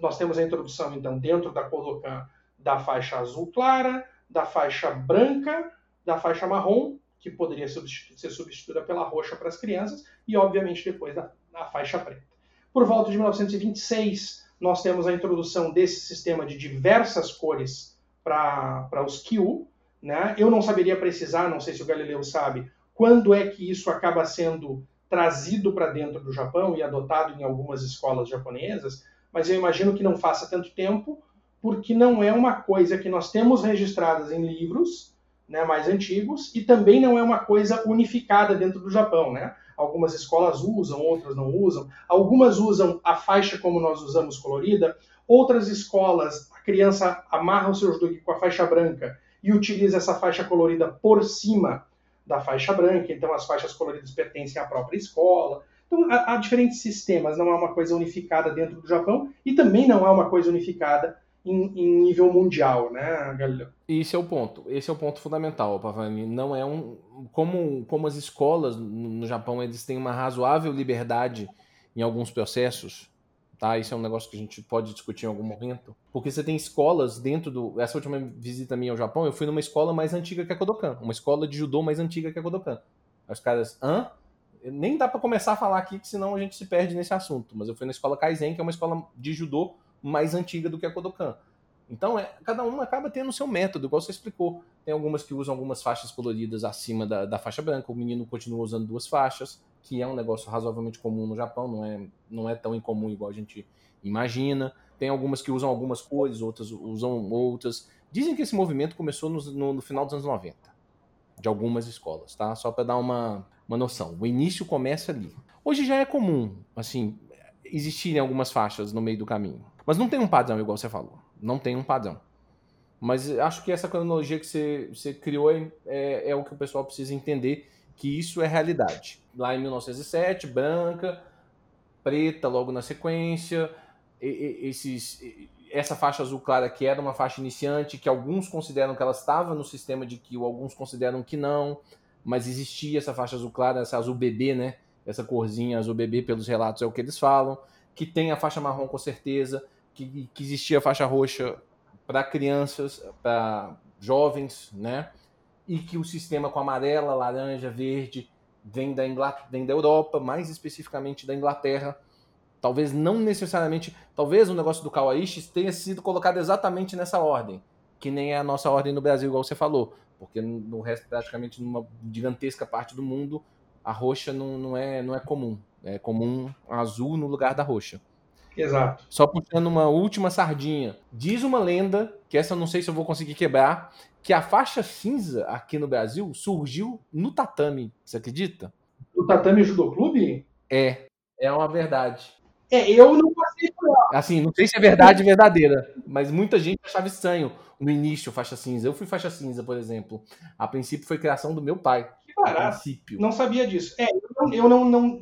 nós temos a introdução então dentro da Kodokan da faixa azul clara, da faixa branca, da faixa marrom, que poderia substitu ser substituída pela roxa para as crianças, e obviamente depois da, da faixa preta. Por volta de 1926, nós temos a introdução desse sistema de diversas cores para os Kyu. Né? Eu não saberia precisar, não sei se o Galileu sabe, quando é que isso acaba sendo trazido para dentro do Japão e adotado em algumas escolas japonesas, mas eu imagino que não faça tanto tempo, porque não é uma coisa que nós temos registradas em livros né, mais antigos e também não é uma coisa unificada dentro do Japão. Né? Algumas escolas usam, outras não usam. Algumas usam a faixa como nós usamos colorida. Outras escolas, a criança amarra o seu judogi com a faixa branca e utiliza essa faixa colorida por cima da faixa branca. Então as faixas coloridas pertencem à própria escola. Então há, há diferentes sistemas, não é uma coisa unificada dentro do Japão e também não é uma coisa unificada em, em, nível mundial, né, Galileu? Esse é o ponto. Esse é o ponto fundamental, Pavani. Não é um como como as escolas no Japão eles têm uma razoável liberdade em alguns processos, tá? Isso é um negócio que a gente pode discutir em algum momento, porque você tem escolas dentro do essa última visita minha ao Japão, eu fui numa escola mais antiga que a Kodokan, uma escola de judô mais antiga que a Kodokan. Os caras, hã? Nem dá para começar a falar aqui, que senão a gente se perde nesse assunto. Mas eu fui na escola Kaizen, que é uma escola de judô mais antiga do que a Kodokan. Então, é, cada uma acaba tendo o seu método, igual você explicou. Tem algumas que usam algumas faixas coloridas acima da, da faixa branca, o menino continua usando duas faixas, que é um negócio razoavelmente comum no Japão, não é, não é tão incomum igual a gente imagina. Tem algumas que usam algumas cores, outras usam outras. Dizem que esse movimento começou no, no, no final dos anos 90, de algumas escolas, tá? Só para dar uma, uma noção. O início começa ali. Hoje já é comum, assim, existirem algumas faixas no meio do caminho. Mas não tem um padrão, igual você falou. Não tem um padrão. Mas acho que essa cronologia que você, você criou é, é, é o que o pessoal precisa entender, que isso é realidade. Lá em 1907, branca, preta logo na sequência, esses, essa faixa azul clara que era uma faixa iniciante, que alguns consideram que ela estava no sistema de que alguns consideram que não, mas existia essa faixa azul clara, essa azul bebê, né? Essa corzinha azul bebê, pelos relatos, é o que eles falam. Que tem a faixa marrom com certeza que, que existia faixa roxa para crianças, para jovens, né? E que o sistema com amarela, laranja, verde vem da, Inglaterra, vem da Europa, mais especificamente da Inglaterra. Talvez não necessariamente, talvez o negócio do Kawaishi tenha sido colocado exatamente nessa ordem, que nem é a nossa ordem no Brasil, igual você falou, porque no resto, praticamente numa gigantesca parte do mundo, a roxa não, não, é, não é comum. É comum azul no lugar da roxa. Exato. Só puxando uma última sardinha. Diz uma lenda, que essa eu não sei se eu vou conseguir quebrar, que a faixa cinza aqui no Brasil surgiu no tatame. Você acredita? No tatame Judô Clube? É, é uma verdade. É, eu não passei por lá. Assim, não sei se é verdade verdadeira, mas muita gente achava estranho no início faixa cinza. Eu fui faixa cinza, por exemplo. A princípio foi criação do meu pai. Que barato. Não sabia disso. É, eu não, eu não, não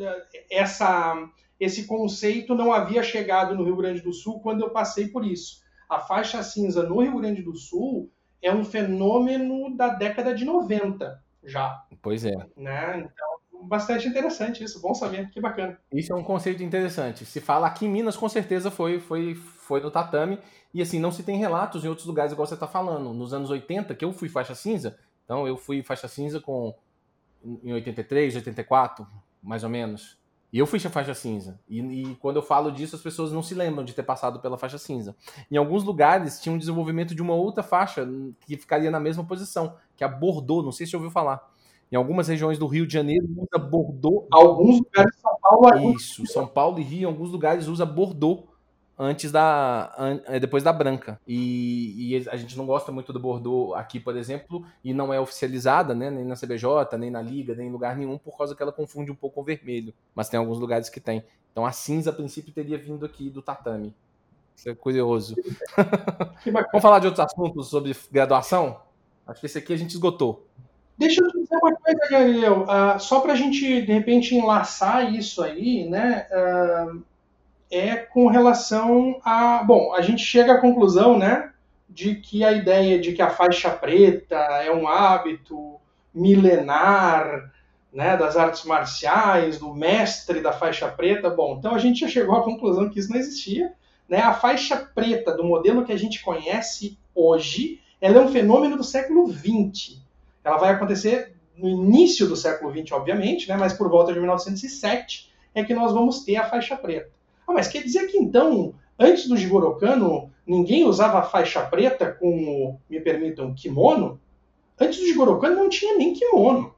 essa esse conceito não havia chegado no Rio Grande do Sul quando eu passei por isso. A faixa cinza no Rio Grande do Sul é um fenômeno da década de 90 já. Pois é. Né? Então, bastante interessante isso, bom saber, que bacana. Isso é um conceito interessante. Se fala aqui em Minas, com certeza foi, foi, foi no tatame, e assim, não se tem relatos em outros lugares igual você está falando. Nos anos 80, que eu fui faixa cinza, então eu fui faixa cinza com em 83, 84, mais ou menos. E eu fui a faixa cinza. E, e, quando eu falo disso, as pessoas não se lembram de ter passado pela faixa cinza. Em alguns lugares tinha um desenvolvimento de uma outra faixa que ficaria na mesma posição, que é a Bordeaux. Não sei se você ouviu falar. Em algumas regiões do Rio de Janeiro usa Bordeaux. Alguns lugares de São Paulo. Isso, São Paulo e Rio, em alguns lugares usa Bordeaux antes da an, depois da branca. E, e, a gente não gosta muito do Bordeaux aqui, por exemplo, e não é oficializada, né, nem na CBJ, nem na liga, nem em lugar nenhum, por causa que ela confunde um pouco com o vermelho. Mas tem alguns lugares que tem. Então a cinza a princípio teria vindo aqui do tatame. Isso é curioso. Vamos falar de outros assuntos sobre graduação? Acho que esse aqui a gente esgotou. Deixa eu dizer uma coisa, Gabriel. Uh, só para a gente, de repente, enlaçar isso aí, né? Uh, é com relação a. Bom, a gente chega à conclusão, né, de que a ideia de que a faixa preta é um hábito milenar, né, das artes marciais, do mestre da faixa preta. Bom, então a gente já chegou à conclusão que isso não existia. Né? A faixa preta do modelo que a gente conhece hoje, ela é um fenômeno do século XX. Ela vai acontecer no início do século XX, obviamente, né, mas por volta de 1907 é que nós vamos ter a faixa preta. Ah, mas quer dizer que então, antes do Jigoro Kano, ninguém usava faixa preta com, me permitam, kimono? Antes do Jigoro Kano não tinha nem kimono.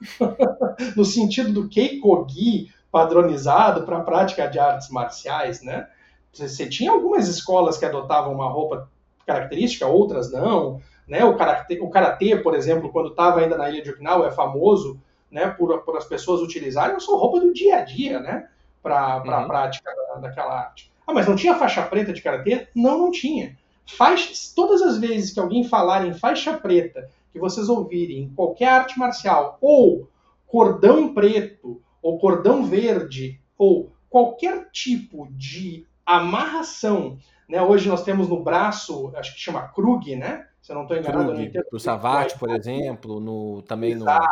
no sentido do keikogi padronizado para a prática de artes marciais, né? Você tinha algumas escolas que adotavam uma roupa característica, outras não. Né? O, karatê, o karatê, por exemplo, quando estava ainda na ilha de Okinawa, é famoso né, por, por as pessoas utilizarem, eu sou roupa do dia a dia, né, para a uhum. prática daquela arte. Ah, mas não tinha faixa preta de karatê? Não, não tinha. Faixa, todas as vezes que alguém falar em faixa preta, que vocês ouvirem em qualquer arte marcial, ou cordão preto, ou cordão verde, ou qualquer tipo de amarração, né? Hoje nós temos no braço, acho que chama Krug, né? Se eu não estou enganado, Krug, no Savate, por exemplo, no também Exato.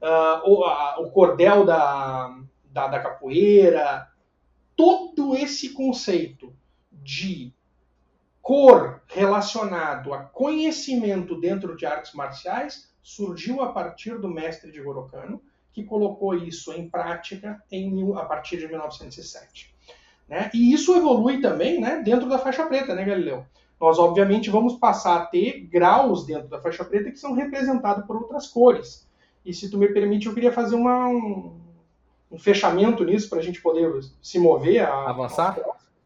no uh, o, a, o cordel da, da, da capoeira, todo esse conceito de cor relacionado a conhecimento dentro de artes marciais surgiu a partir do mestre de Gorokano, que colocou isso em prática em, a partir de 1907. Né? E isso evolui também né, dentro da faixa preta, né, Galileu? Nós, obviamente, vamos passar a ter graus dentro da faixa preta que são representados por outras cores. E se tu me permite, eu queria fazer uma, um, um fechamento nisso para a gente poder se mover. A, Avançar?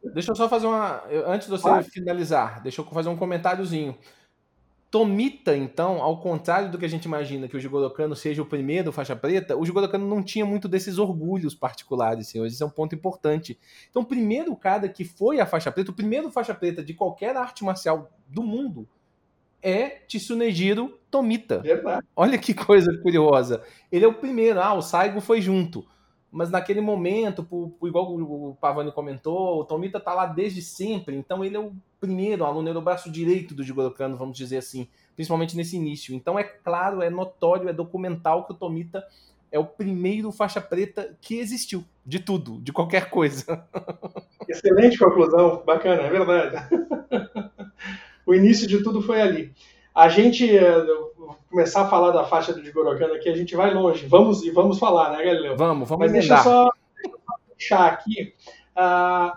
Deixa eu só fazer uma. Antes de você finalizar, deixa eu fazer um comentáriozinho. Tomita, então, ao contrário do que a gente imagina que o Jigoro Kano seja o primeiro faixa preta, o Jigoro Kano não tinha muito desses orgulhos particulares, senhores. Isso é um ponto importante. Então, o primeiro cara que foi a faixa preta, o primeiro faixa preta de qualquer arte marcial do mundo é Tsunejiro Tomita. Verdade. Olha que coisa curiosa. Ele é o primeiro. Ah, o Saigo foi junto mas naquele momento, igual o Pavani comentou, o Tomita tá lá desde sempre, então ele é o primeiro aluno, ele é o braço direito do Jigoro Kano, vamos dizer assim, principalmente nesse início. Então é claro, é notório, é documental que o Tomita é o primeiro faixa preta que existiu, de tudo, de qualquer coisa. Excelente conclusão, bacana, é verdade. o início de tudo foi ali. A gente, começar a falar da faixa do Jigoro Kano aqui, a gente vai longe. Vamos e vamos falar, né, Galileu? Vamos, vamos Mas deixa eu só deixar aqui uh,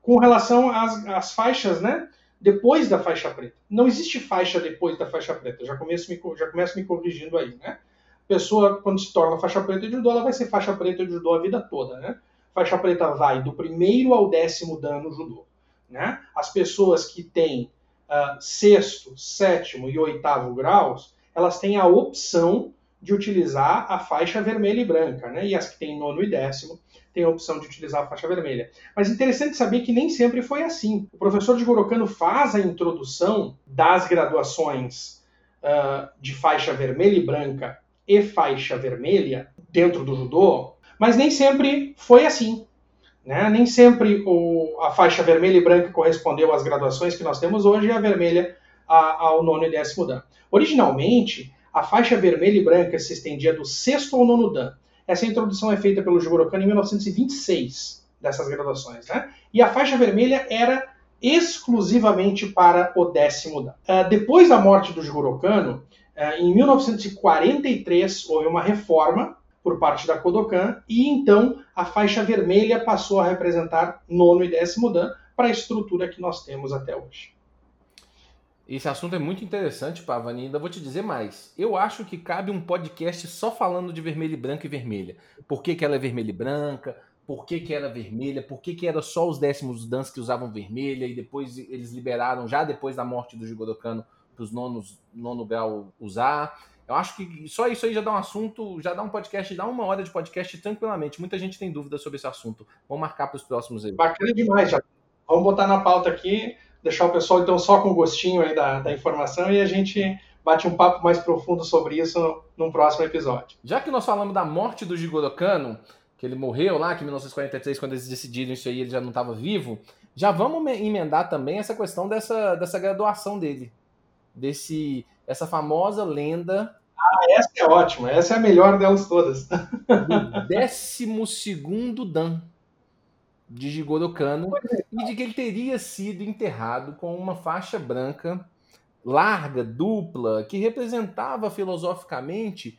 com relação às, às, faixas, né? Depois da faixa preta. Não existe faixa depois da faixa preta. Já começo me, já começo me corrigindo aí, né? A pessoa, quando se torna faixa preta de judô, ela vai ser faixa preta de judô a vida toda, né? Faixa preta vai do primeiro ao décimo dan no judô. Né? As pessoas que têm uh, sexto, sétimo e oitavo graus, elas têm a opção de utilizar a faixa vermelha e branca, né? E as que têm nono e décimo têm a opção de utilizar a faixa vermelha. Mas interessante saber que nem sempre foi assim. O professor de Gorokano faz a introdução das graduações uh, de faixa vermelha e branca e faixa vermelha dentro do judô, mas nem sempre foi assim. Né? Nem sempre o, a faixa vermelha e branca correspondeu às graduações que nós temos hoje e a vermelha a, ao nono e décimo dan. Originalmente, a faixa vermelha e branca se estendia do sexto ao nono dan. Essa introdução é feita pelo Jigoro em 1926, dessas graduações. Né? E a faixa vermelha era exclusivamente para o décimo dan. Uh, depois da morte do Jigoro uh, em 1943, houve uma reforma por parte da Kodokan, e então a faixa vermelha passou a representar nono e décimo dan para a estrutura que nós temos até hoje. Esse assunto é muito interessante, Pavani. Ainda vou te dizer mais. Eu acho que cabe um podcast só falando de vermelho e branca e vermelha. Por que, que ela é vermelha e branca? Por que, que era vermelha? Por que, que era só os décimos dans que usavam vermelha e depois eles liberaram, já depois da morte do Jigoro Kano, para os nonos, nono grau usar? Eu acho que só isso aí já dá um assunto, já dá um podcast, dá uma hora de podcast tranquilamente. Muita gente tem dúvidas sobre esse assunto. Vamos marcar para os próximos aí. Bacana demais, já. Vamos botar na pauta aqui deixar o pessoal então só com o gostinho aí da, da informação e a gente bate um papo mais profundo sobre isso num próximo episódio. Já que nós falamos da morte do Jigoro Kano, que ele morreu lá, que em 1943, quando eles decidiram isso aí, ele já não estava vivo, já vamos emendar também essa questão dessa, dessa graduação dele. Desse, essa famosa lenda. Ah, essa é ótima, essa é a melhor delas todas. Do 12 Dan de Jigoro Kano e de que ele teria sido enterrado com uma faixa branca larga, dupla, que representava filosoficamente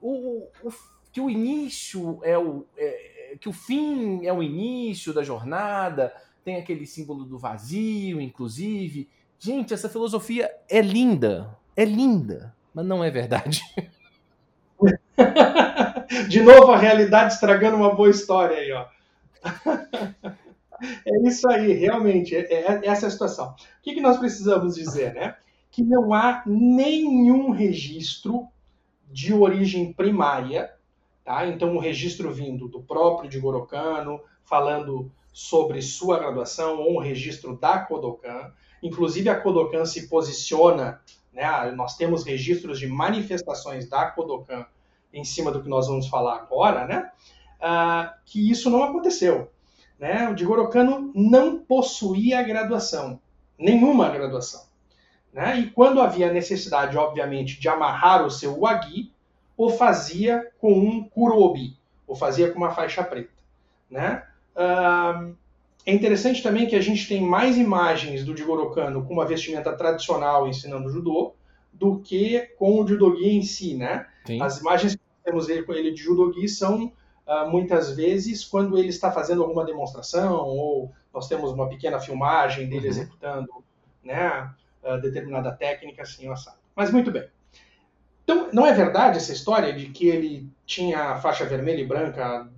o, o que o início é o é, que o fim é o início da jornada, tem aquele símbolo do vazio, inclusive. Gente, essa filosofia é linda, é linda, mas não é verdade. De novo a realidade estragando uma boa história aí, ó. é isso aí, realmente, é, é, essa é a situação. O que, que nós precisamos dizer, né? Que não há nenhum registro de origem primária, tá? Então um registro vindo do próprio de Gorokano, falando sobre sua graduação, ou um registro da Kodokan. Inclusive a Kodokan se posiciona, né? Nós temos registros de manifestações da Kodokan em cima do que nós vamos falar agora, né? Uh, que isso não aconteceu. Né? O Jigoro não possuía graduação, nenhuma graduação. Né? E quando havia necessidade, obviamente, de amarrar o seu wagi, o fazia com um kurobi, o fazia com uma faixa preta. Né? Uh, é interessante também que a gente tem mais imagens do Jigoro Kano com uma vestimenta tradicional ensinando judô do que com o judogi em si, né? As imagens que temos dele com ele de judogi são uh, muitas vezes quando ele está fazendo alguma demonstração ou nós temos uma pequena filmagem dele uhum. executando né, uh, determinada técnica, assim, assado. Mas muito bem. Então, não é verdade essa história de que ele tinha faixa vermelha e branca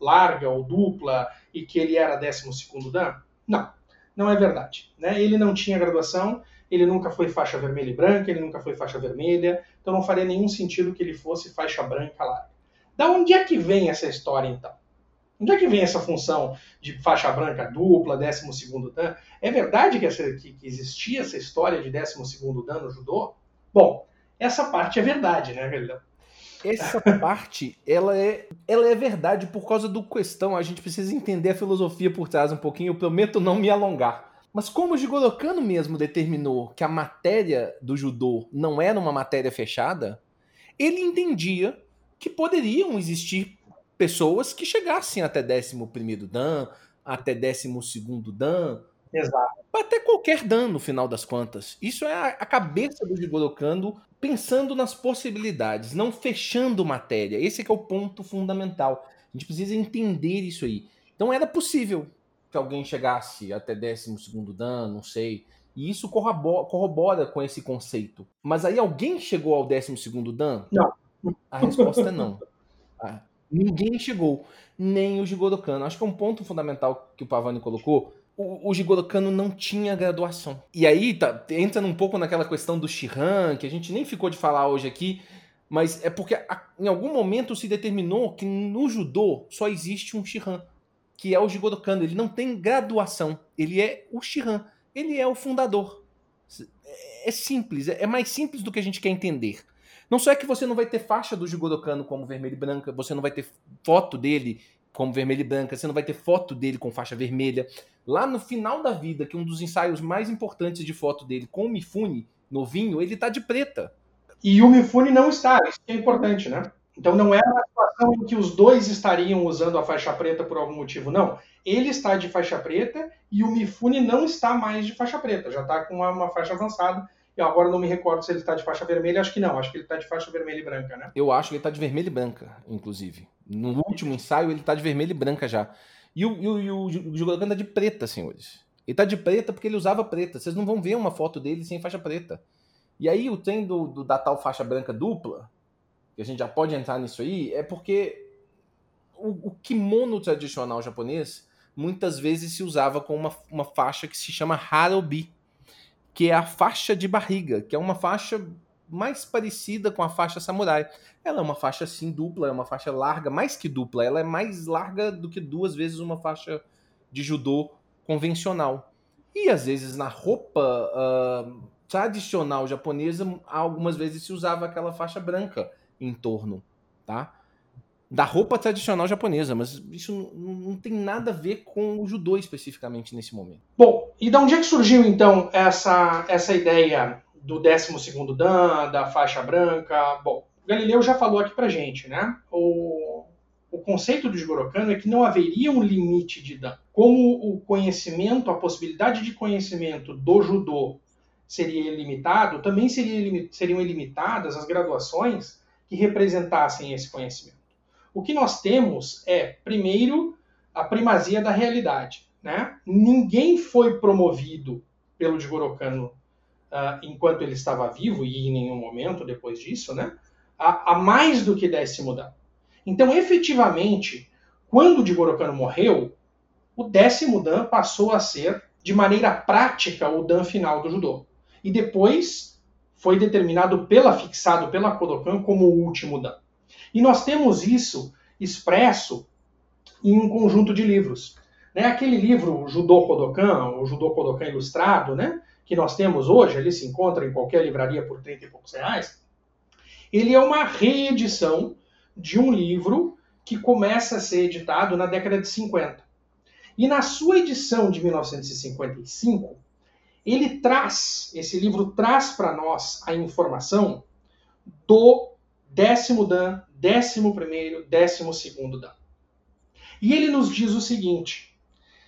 larga ou dupla e que ele era 12 Dan? Não, não é verdade. Né? Ele não tinha graduação, ele nunca foi faixa vermelha e branca, ele nunca foi faixa vermelha, então não faria nenhum sentido que ele fosse faixa branca larga. Da onde é que vem essa história, então? Onde é que vem essa função de faixa branca dupla, 12 dan? É verdade que, essa, que, que, existia essa história de 12 dan no judô? Bom, essa parte é verdade, né, Galileu? Essa parte, ela é, ela é verdade por causa do questão. A gente precisa entender a filosofia por trás um pouquinho. Eu prometo não me alongar. Mas como o Jigoro Kano mesmo determinou que a matéria do judô não era uma matéria fechada, ele entendia que poderiam existir pessoas que chegassem até 11 Dan, até 12 Dan, Exato. até qualquer Dan no final das contas. Isso é a cabeça do Jigoro Kando pensando nas possibilidades, não fechando matéria. Esse é o ponto fundamental. A gente precisa entender isso aí. Então era possível que alguém chegasse até 12 Dan, não sei. E isso corrobora, corrobora, com esse conceito. Mas aí alguém chegou ao 12 Dan? Não. A resposta é não. Ah, ninguém chegou, nem o Jigoro Kano. Acho que é um ponto fundamental que o Pavani colocou. O, o Jigoro Kano não tinha graduação. E aí tá, entra um pouco naquela questão do Shihan, que a gente nem ficou de falar hoje aqui, mas é porque a, em algum momento se determinou que no judô só existe um Shihan, que é o Jigoro Kano. Ele não tem graduação, ele é o Shihan, ele é o fundador. É simples, é mais simples do que a gente quer entender. Não só é que você não vai ter faixa do Jigodokano como vermelho e branca, você não vai ter foto dele como vermelho e branca, você não vai ter foto dele com faixa vermelha. Lá no final da vida, que um dos ensaios mais importantes de foto dele com o Mifune, novinho, ele tá de preta. E o Mifune não está, isso é importante, né? Então não é uma situação em que os dois estariam usando a faixa preta por algum motivo, não. Ele está de faixa preta e o Mifune não está mais de faixa preta, já está com uma, uma faixa avançada eu agora não me recordo se ele está de faixa vermelha, acho que não, acho que ele está de faixa vermelha e branca, né? Eu acho que ele está de vermelha e branca, inclusive. No último ensaio ele está de vermelha e branca já. E o, e o, e o anda de preta, senhores. Ele está de preta porque ele usava preta. Vocês não vão ver uma foto dele sem faixa preta. E aí o trem do, do, da tal faixa branca dupla, que a gente já pode entrar nisso aí, é porque o, o kimono tradicional japonês muitas vezes se usava com uma, uma faixa que se chama harobi que é a faixa de barriga, que é uma faixa mais parecida com a faixa samurai. Ela é uma faixa assim dupla, é uma faixa larga, mais que dupla, ela é mais larga do que duas vezes uma faixa de judô convencional. E às vezes na roupa uh, tradicional japonesa, algumas vezes se usava aquela faixa branca em torno, tá? da roupa tradicional japonesa, mas isso não, tem nada a ver com o judô especificamente nesse momento. Bom, e de onde é que surgiu então essa, essa ideia do 12 Dan, da faixa branca? Bom, Galileu já falou aqui pra gente, né? O, o conceito do Jigoro Kano é que não haveria um limite de Dan. Como o conhecimento, a possibilidade de conhecimento do judô seria ilimitado, também seria, seriam ilimitadas as graduações que representassem esse conhecimento. O que nós temos é, primeiro, a primazia da realidade. Né? Ninguém foi promovido pelo Jigoro Kano uh, enquanto ele estava vivo, e em nenhum momento depois disso, né? a, a mais do que décimo dan. Então, efetivamente, quando Jigoro Kano morreu, o décimo dan passou a ser, de maneira prática, o dan final do judô. E depois foi determinado pela fixado pela Kodokan como o último Dan. E nós temos isso expresso em um conjunto de livros. Né? Aquele livro Judô Kodokan, o Judô Kodokan Ilustrado, né? Que nós temos hoje, ele se encontra em qualquer livraria por 30 e poucos reais, ele é uma reedição de um livro que começa a ser editado na década de 50. E na sua edição de 1955, ele traz, esse livro traz para nós a informação do décimo Dan, décimo primeiro, décimo segundo Dan. E ele nos diz o seguinte: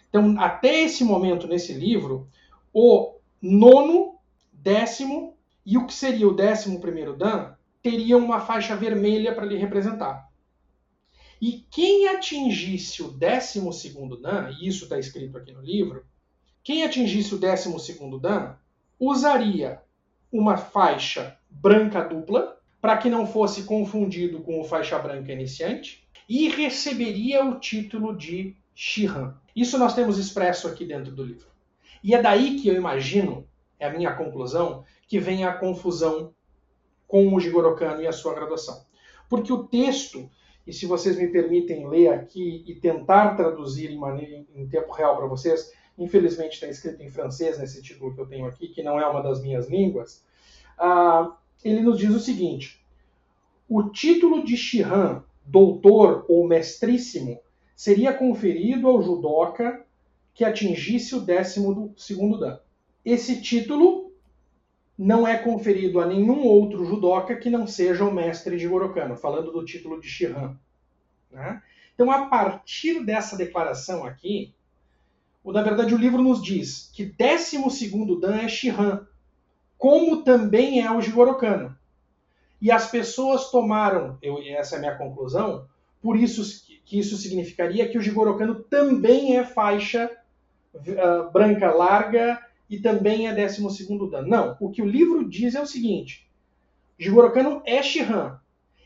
então, até esse momento nesse livro, o nono, décimo e o que seria o décimo primeiro Dan teriam uma faixa vermelha para lhe representar. E quem atingisse o décimo segundo Dan, e isso está escrito aqui no livro, quem atingisse o décimo segundo Dan usaria uma faixa branca dupla para que não fosse confundido com o faixa branca iniciante e receberia o título de Shihan. Isso nós temos expresso aqui dentro do livro. E é daí que eu imagino, é a minha conclusão, que vem a confusão com o Jigoro Kano e a sua graduação. Porque o texto, e se vocês me permitem ler aqui e tentar traduzir em, maneira, em tempo real para vocês, infelizmente está escrito em francês nesse título que eu tenho aqui, que não é uma das minhas línguas, uh, ele nos diz o seguinte: o título de Shihan, doutor ou mestríssimo, seria conferido ao judoca que atingisse o décimo do segundo dan. Esse título não é conferido a nenhum outro judoca que não seja o mestre de Gorokano, falando do título de Shihan. Né? Então, a partir dessa declaração aqui, na verdade o livro nos diz que 12 Dan é Shihan, como também é o Jigoro Kano. E as pessoas tomaram, eu, essa é a minha conclusão, por isso que isso significaria que o Jigoro Kano também é faixa uh, branca larga e também é 12 Dan. Não, o que o livro diz é o seguinte: Jigoro Kano é Shihan.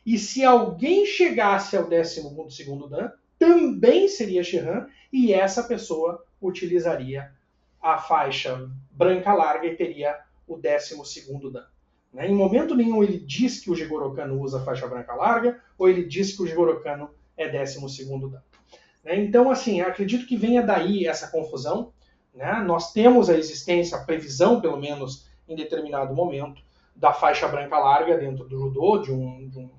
E se alguém chegasse ao 12 Dan, também seria Shihan e essa pessoa utilizaria a faixa branca larga e teria o 12 Dan. Né? Em momento nenhum ele diz que o Jigoro Kano usa faixa branca larga ou ele diz que o Jigoro Kano é 12 Dan. Né? Então, assim, acredito que venha daí essa confusão. Né? Nós temos a existência, a previsão, pelo menos em determinado momento, da faixa branca larga dentro do judô, de um, de um,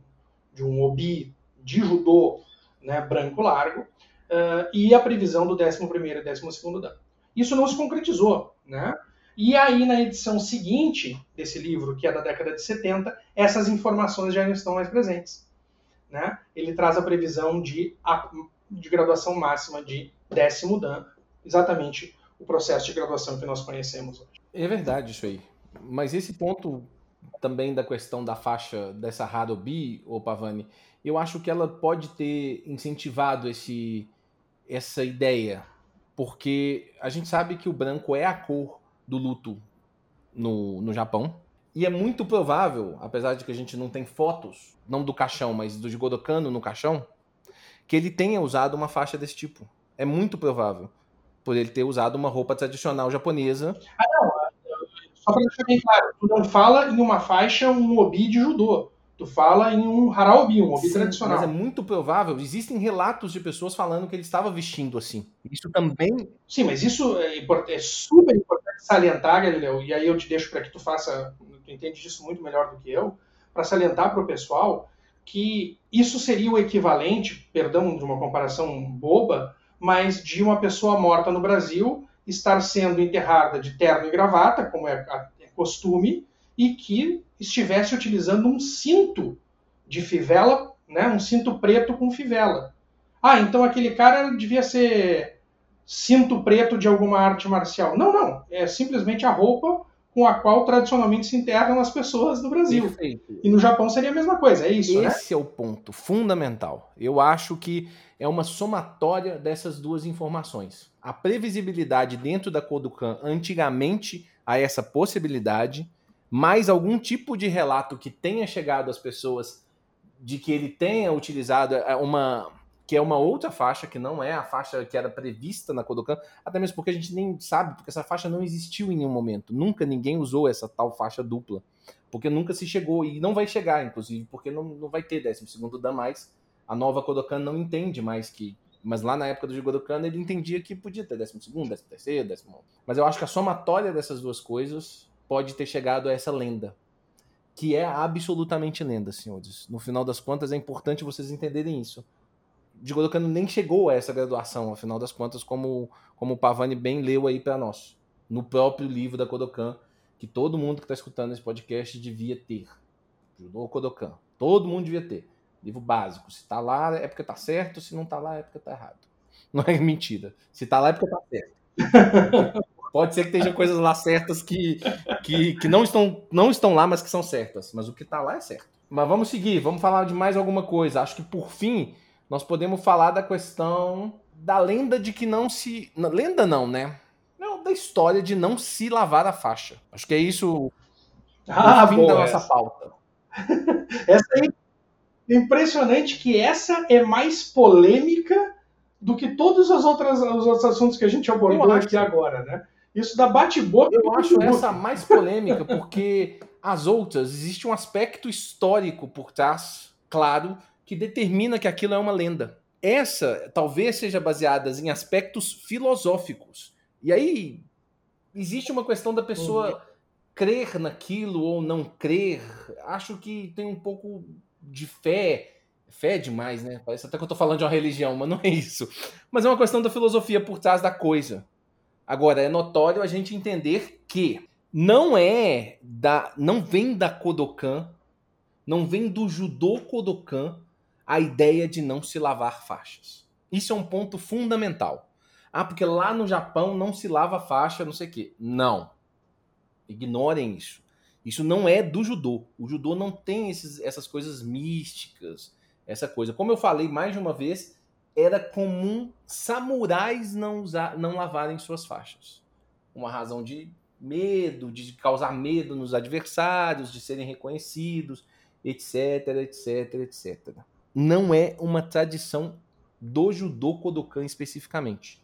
de um obi de judô né, branco largo, uh, e a previsão do 11 e 12 dan. Isso não se concretizou. Né? E aí, na edição seguinte desse livro, que é da década de 70, essas informações já não estão mais presentes. Né? Ele traz a previsão de, de graduação máxima de décimo dan, exatamente o processo de graduação que nós conhecemos hoje. É verdade isso aí. Mas esse ponto também da questão da faixa dessa Hadobi, ou Pavani, eu acho que ela pode ter incentivado esse, essa ideia, porque a gente sabe que o branco é a cor do luto no, no Japão, e é muito provável, apesar de que a gente não tem fotos, não do caixão, mas do Jigoro Kano no caixão, que ele tenha usado uma faixa desse tipo. É muito provável por ele ter usado uma roupa tradicional japonesa. Ah, não. Só para deixar bem claro, tu não fala em uma faixa um obi de judô. Tu fala em um haraobi, um obi Sim, tradicional. Mas é muito provável, existem relatos de pessoas falando que ele estava vestindo assim. Isso também. Sim, mas isso é, é super importante salientar, Galileu, e aí eu te deixo para que tu faça, tu entende disso muito melhor do que eu, para salientar para o pessoal que isso seria o equivalente, perdão de uma comparação boba, mas de uma pessoa morta no Brasil estar sendo enterrada de terno e gravata, como é, é costume, e que estivesse utilizando um cinto de fivela, né, um cinto preto com fivela. Ah, então aquele cara devia ser cinto preto de alguma arte marcial. Não, não. É simplesmente a roupa com a qual tradicionalmente se enterram as pessoas no Brasil. Perfeito. E no Japão seria a mesma coisa, é isso, Esse né? Esse é o ponto fundamental. Eu acho que é uma somatória dessas duas informações. A previsibilidade dentro da Kodokan antigamente a essa possibilidade, mais algum tipo de relato que tenha chegado às pessoas de que ele tenha utilizado é, uma que é uma outra faixa, que não é a faixa que era prevista na Kodokan, até mesmo porque a gente nem sabe, porque essa faixa não existiu em nenhum momento. Nunca ninguém usou essa tal faixa dupla. Porque nunca se chegou, e não vai chegar, inclusive, porque não, não vai ter 12 Dan mais. A nova Kodokan não entende mais que. Mas lá na época do Jigodokan ele entendia que podia ter 12, 13, 13. Mas eu acho que a somatória dessas duas coisas pode ter chegado a essa lenda. Que é absolutamente lenda, senhores. No final das contas, é importante vocês entenderem isso Jigoro Kano nem chegou a essa graduação, afinal das contas, como, como o Pavani bem leu aí para nós, no próprio livro da Kodokan, que todo mundo que está escutando esse podcast devia ter. Judô Kodokan. Todo mundo devia ter. Livro básico. Se está lá é porque está certo, se não está lá é porque está errado. Não é mentira. Se está lá é porque está certo. Pode ser que tenha coisas lá certas que, que, que não, estão, não estão lá, mas que são certas. Mas o que está lá é certo. Mas vamos seguir, vamos falar de mais alguma coisa. Acho que por fim, nós podemos falar da questão da lenda de que não se. Lenda não, né? Não, da história de não se lavar a faixa. Acho que é isso ah, o fim boa, da nossa essa. pauta. essa aí, impressionante que essa é mais polêmica do que todos os outros, os outros assuntos que a gente abordou aqui agora, né? Isso da bate-boca. Eu acho essa mais polêmica porque as outras existe um aspecto histórico por trás, claro, que determina que aquilo é uma lenda. Essa talvez seja baseada em aspectos filosóficos. E aí existe uma questão da pessoa uhum. crer naquilo ou não crer. Acho que tem um pouco de fé. Fé é demais, né? Parece até que eu tô falando de uma religião, mas não é isso. Mas é uma questão da filosofia por trás da coisa. Agora, é notório a gente entender que não é da. não vem da Kodokan, não vem do judô Kodokan a ideia de não se lavar faixas. Isso é um ponto fundamental. Ah, porque lá no Japão não se lava faixa, não sei o quê. Não. Ignorem isso. Isso não é do judô. O judô não tem esses, essas coisas místicas, essa coisa. Como eu falei mais de uma vez, era comum samurais não, usar, não lavarem suas faixas. Uma razão de medo, de causar medo nos adversários, de serem reconhecidos, etc, etc, etc não é uma tradição do judô Kodokan especificamente.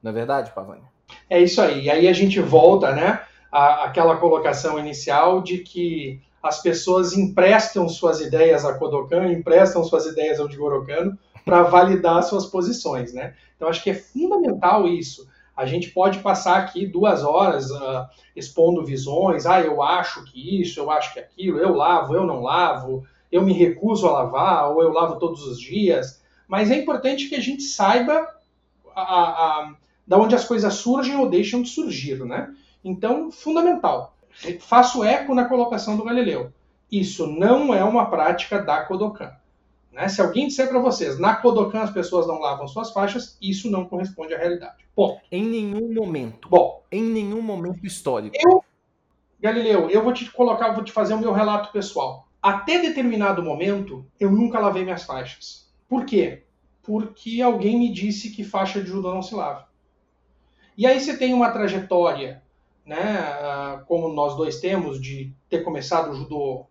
Não é verdade, Pavani? É isso aí. E aí a gente volta, né, àquela colocação inicial de que as pessoas emprestam suas ideias a Kodokan, emprestam suas ideias ao Jigoro Kano para validar suas posições, né? Então acho que é fundamental isso. A gente pode passar aqui duas horas uh, expondo visões. Ah, eu acho que isso, eu acho que aquilo, eu lavo, eu não lavo eu me recuso a lavar, ou eu lavo todos os dias. Mas é importante que a gente saiba a, a, da onde as coisas surgem ou deixam de surgir, né? Então, fundamental. Faço eco na colocação do Galileu. Isso não é uma prática da Kodokan. Né? Se alguém disser para vocês, na Kodokan as pessoas não lavam suas faixas, isso não corresponde à realidade. Ponto. Em nenhum momento. Bom. Em nenhum momento histórico. Eu, Galileu, eu vou te colocar, vou te fazer o meu relato pessoal até determinado momento, eu nunca lavei minhas faixas. Por quê? Porque alguém me disse que faixa de judô não se lava. E aí você tem uma trajetória, né, ah, como nós dois temos, de ter começado o judô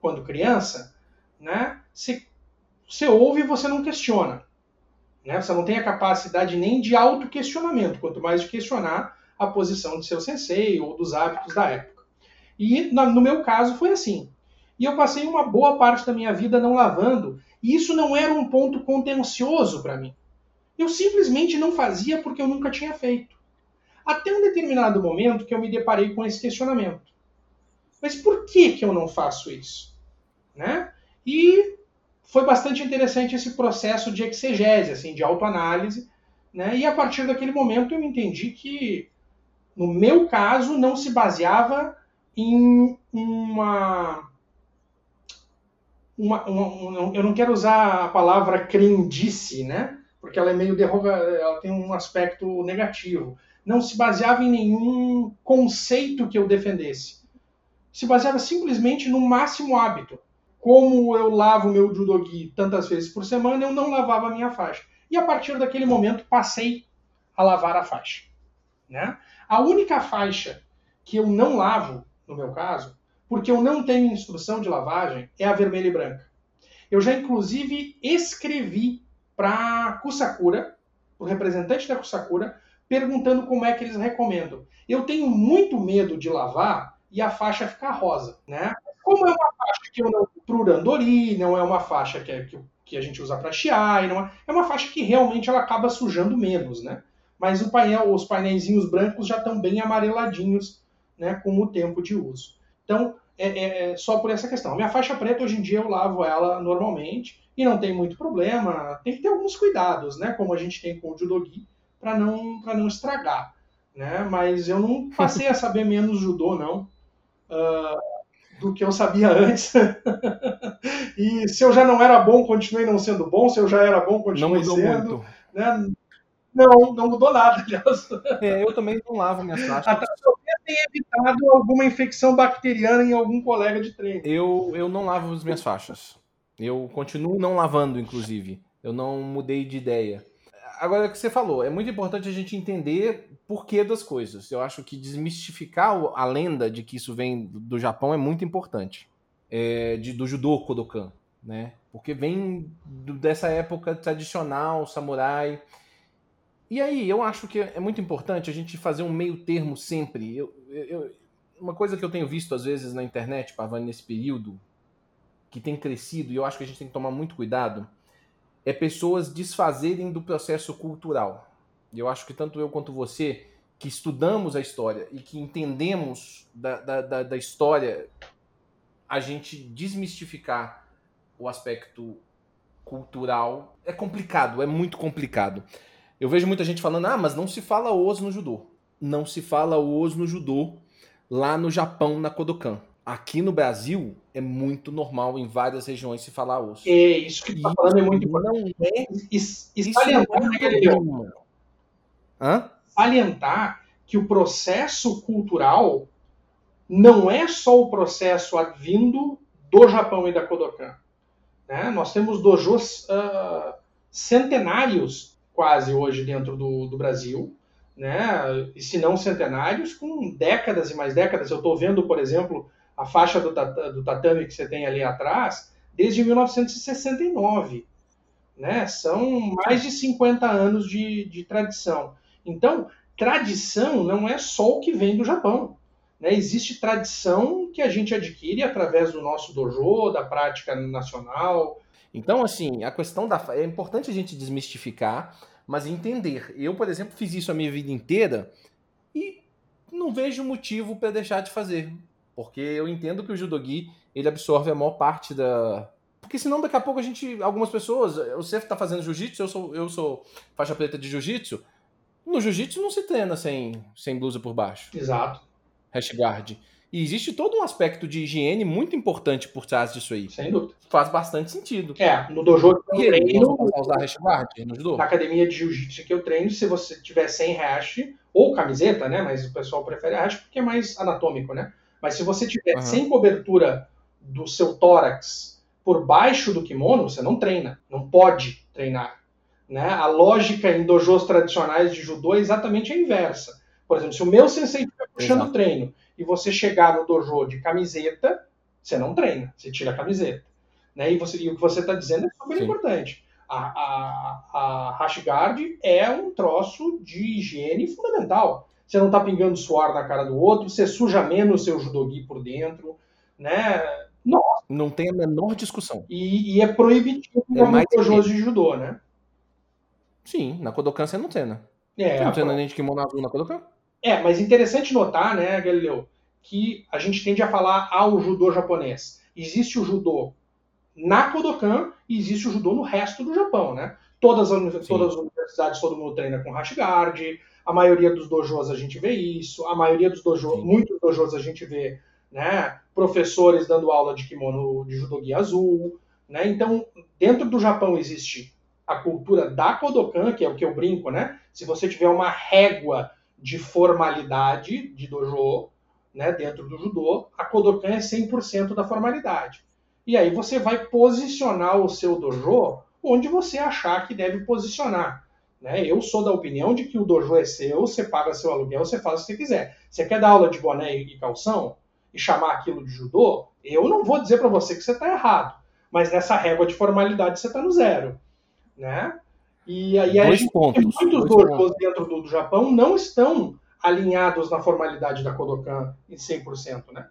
quando criança, né, você, você ouve e você não questiona. Né? Você não tem a capacidade nem de autoquestionamento, quanto mais de questionar a posição de seu sensei ou dos hábitos da época. E no meu caso foi assim. E eu passei uma boa parte da minha vida não lavando, e isso não era um ponto contencioso para mim. Eu simplesmente não fazia porque eu nunca tinha feito. Até um determinado momento que eu me deparei com esse questionamento. Mas por que, que eu não faço isso? Né? E foi bastante interessante esse processo de exegese, assim, de autoanálise. Né? E a partir daquele momento eu entendi que, no meu caso, não se baseava em uma uma, uma, eu não quero usar a palavra crendice, né? Porque ela é meio derroga, ela tem um aspecto negativo. Não se baseava em nenhum conceito que eu defendesse. Se baseava simplesmente no máximo hábito. Como eu lavo meu judogi tantas vezes por semana, eu não lavava a minha faixa. E a partir daquele momento passei a lavar a faixa. Né? A única faixa que eu não lavo, no meu caso, porque eu não tenho instrução de lavagem, é a vermelha e branca. Eu já, inclusive, escrevi para Kusakura, o representante da Kusakura, perguntando como é que eles recomendam. Eu tenho muito medo de lavar e a faixa ficar rosa, né? Como é uma faixa que eu não para Urandori, não é uma faixa que, é, que, que a gente usa para Shiai, não é, é uma faixa que realmente ela acaba sujando menos, né? Mas o painel, os painéis brancos já estão bem amareladinhos, né, com o tempo de uso. Então, é, é, é, só por essa questão. A minha faixa preta, hoje em dia, eu lavo ela normalmente e não tem muito problema. Tem que ter alguns cuidados, né? Como a gente tem com o Judogi, para não, não estragar. Né? Mas eu não passei a saber menos judô, não, uh, do que eu sabia antes. e se eu já não era bom, continuei não sendo bom. Se eu já era bom, continuei não sendo. Muito. Né? Não, não mudou nada, aliás. É, eu também não lavo minhas faixas. Até tem evitado alguma infecção bacteriana em algum colega de treino. Eu, eu não lavo as minhas faixas. Eu continuo não lavando, inclusive. Eu não mudei de ideia. Agora, é o que você falou, é muito importante a gente entender porquê das coisas. Eu acho que desmistificar a lenda de que isso vem do Japão é muito importante. É, de, do judô Kodokan, né? Porque vem do, dessa época tradicional, samurai. E aí, eu acho que é muito importante a gente fazer um meio termo sempre. Eu, eu, uma coisa que eu tenho visto às vezes na internet, Pavani, nesse período, que tem crescido, e eu acho que a gente tem que tomar muito cuidado, é pessoas desfazerem do processo cultural. Eu acho que tanto eu quanto você, que estudamos a história e que entendemos da, da, da, história, a gente desmistificar o aspecto cultural é complicado, é muito complicado. Eu vejo muita gente falando, ah, mas não se fala os no judô. Não se fala os no judô lá no Japão, na Kodokan. Aqui no Brasil é muito normal em várias regiões se falar osso. É, isso que tu tá falando é muito importante. Não é, e, e salientar, não é né, Hã? salientar que o processo cultural não é só o processo advindo do Japão e da Kodokan. Né? Nós temos dojos uh, centenários quase hoje dentro do, do Brasil, né? E se não centenários, com décadas e mais décadas. Eu estou vendo, por exemplo, a faixa do, do tatame que você tem ali atrás, desde 1969. Né? São mais de 50 anos de, de tradição. Então, tradição não é só o que vem do Japão. Né? Existe tradição que a gente adquire através do nosso dojo, da prática nacional, então, assim, a questão da. É importante a gente desmistificar, mas entender. Eu, por exemplo, fiz isso a minha vida inteira e não vejo motivo para deixar de fazer. Porque eu entendo que o judogi ele absorve a maior parte da. Porque senão daqui a pouco a gente. Algumas pessoas. Você está fazendo jiu-jitsu, eu sou, eu sou faixa preta de jiu-jitsu. No jiu-jitsu não se treina sem, sem blusa por baixo. Exato. Hashguard. E existe todo um aspecto de higiene muito importante por trás disso aí. Sem dúvida. Faz bastante sentido. É, no dojo que eu treino. usar hash guard no? Na academia de jiu-jitsu que eu treino, se você tiver sem hash, ou camiseta, né? Mas o pessoal prefere hash porque é mais anatômico, né? Mas se você tiver uhum. sem cobertura do seu tórax por baixo do kimono, você não treina. Não pode treinar. Né? A lógica em dojos tradicionais de judô é exatamente a inversa. Por exemplo, se o meu sensei estiver puxando o treino e você chegar no dojo de camiseta, você não treina, você tira a camiseta. Né? E, você, e o que você está dizendo é super Sim. importante. A, a, a Hashguard é um troço de higiene fundamental. Você não está pingando suor na cara do outro, você suja menos o seu judogi por dentro, né? Nossa. Não tem a menor discussão. E, e é proibitivo é mais dojos de judô, né? Sim, na Kodokan você não treina. É, você não treina nem de kimono azul na Kodokan? É, mas interessante notar, né, Galileu, que a gente tende a falar ao judô japonês. Existe o judô na Kodokan e existe o judô no resto do Japão, né? Todas as, todas as universidades, todo mundo treina com Hashguard, a maioria dos dojos a gente vê isso, a maioria dos dojos, muitos dojos a gente vê, né, professores dando aula de kimono de judogi azul, né? Então, dentro do Japão existe a cultura da Kodokan, que é o que eu brinco, né? Se você tiver uma régua de formalidade de dojo, né, dentro do judô, a Kodokan é 100% da formalidade. E aí você vai posicionar o seu dojo onde você achar que deve posicionar. Né? Eu sou da opinião de que o dojo é seu, você paga seu aluguel, você faz o que você quiser. Você quer dar aula de boné e calção e chamar aquilo de judô? Eu não vou dizer para você que você está errado, mas nessa régua de formalidade você está no zero. Né? E aí dois gente, pontos, muitos dois dojos dentro do, do, Japão não estão alinhados na formalidade da Kodokan em 100%, né?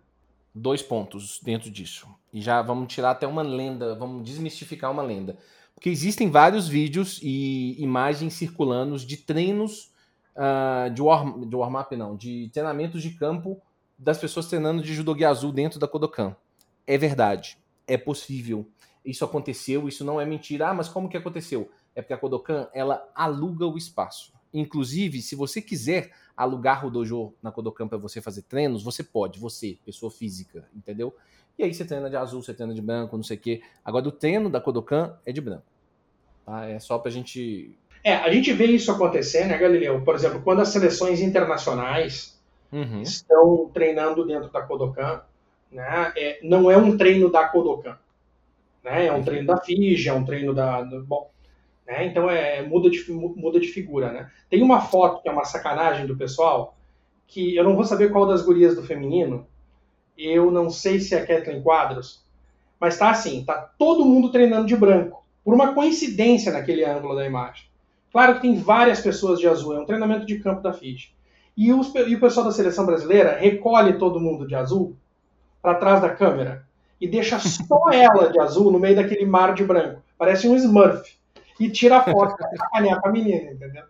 Dois pontos dentro disso. E já vamos tirar até uma lenda, vamos desmistificar uma lenda. Porque existem vários vídeos e imagens circulando de treinos uh, de, warm, de warm-up, não, de treinamentos de campo das pessoas treinando de judogi azul dentro da Kodokan. É verdade, é possível. Isso aconteceu, isso não é mentira. Ah, mas como que aconteceu? É porque a Kodokan, ela aluga o espaço. Inclusive, se você quiser alugar o dojo na Kodokan para você fazer treinos, você pode, você, pessoa física, entendeu? E aí você treina de azul, você treina de branco, não sei o quê. Agora, o treino da Kodokan é de branco. Tá? É só pra gente é, a gente vê isso acontecer, né, Galileu? Por exemplo, quando as seleções internacionais uhum. estão treinando dentro da Kodokan, né, é, não é um treino da Kodokan. Né, é um uhum. treino da FIGE, é um treino da. Do, bom, né, então é, muda, de, muda de figura. Né? Tem uma foto que é uma sacanagem do pessoal, que eu não vou saber qual das gurias do feminino, eu não sei se é Kathleen Quadros, mas tá assim, tá todo mundo treinando de branco, por uma coincidência naquele ângulo da imagem. Claro que tem várias pessoas de azul, é um treinamento de campo da FIT. E, os, e o pessoal da seleção brasileira recolhe todo mundo de azul para trás da câmera e deixa só ela de azul no meio daquele mar de branco. Parece um Smurf. E tira a foto para sacanear a menina, entendeu?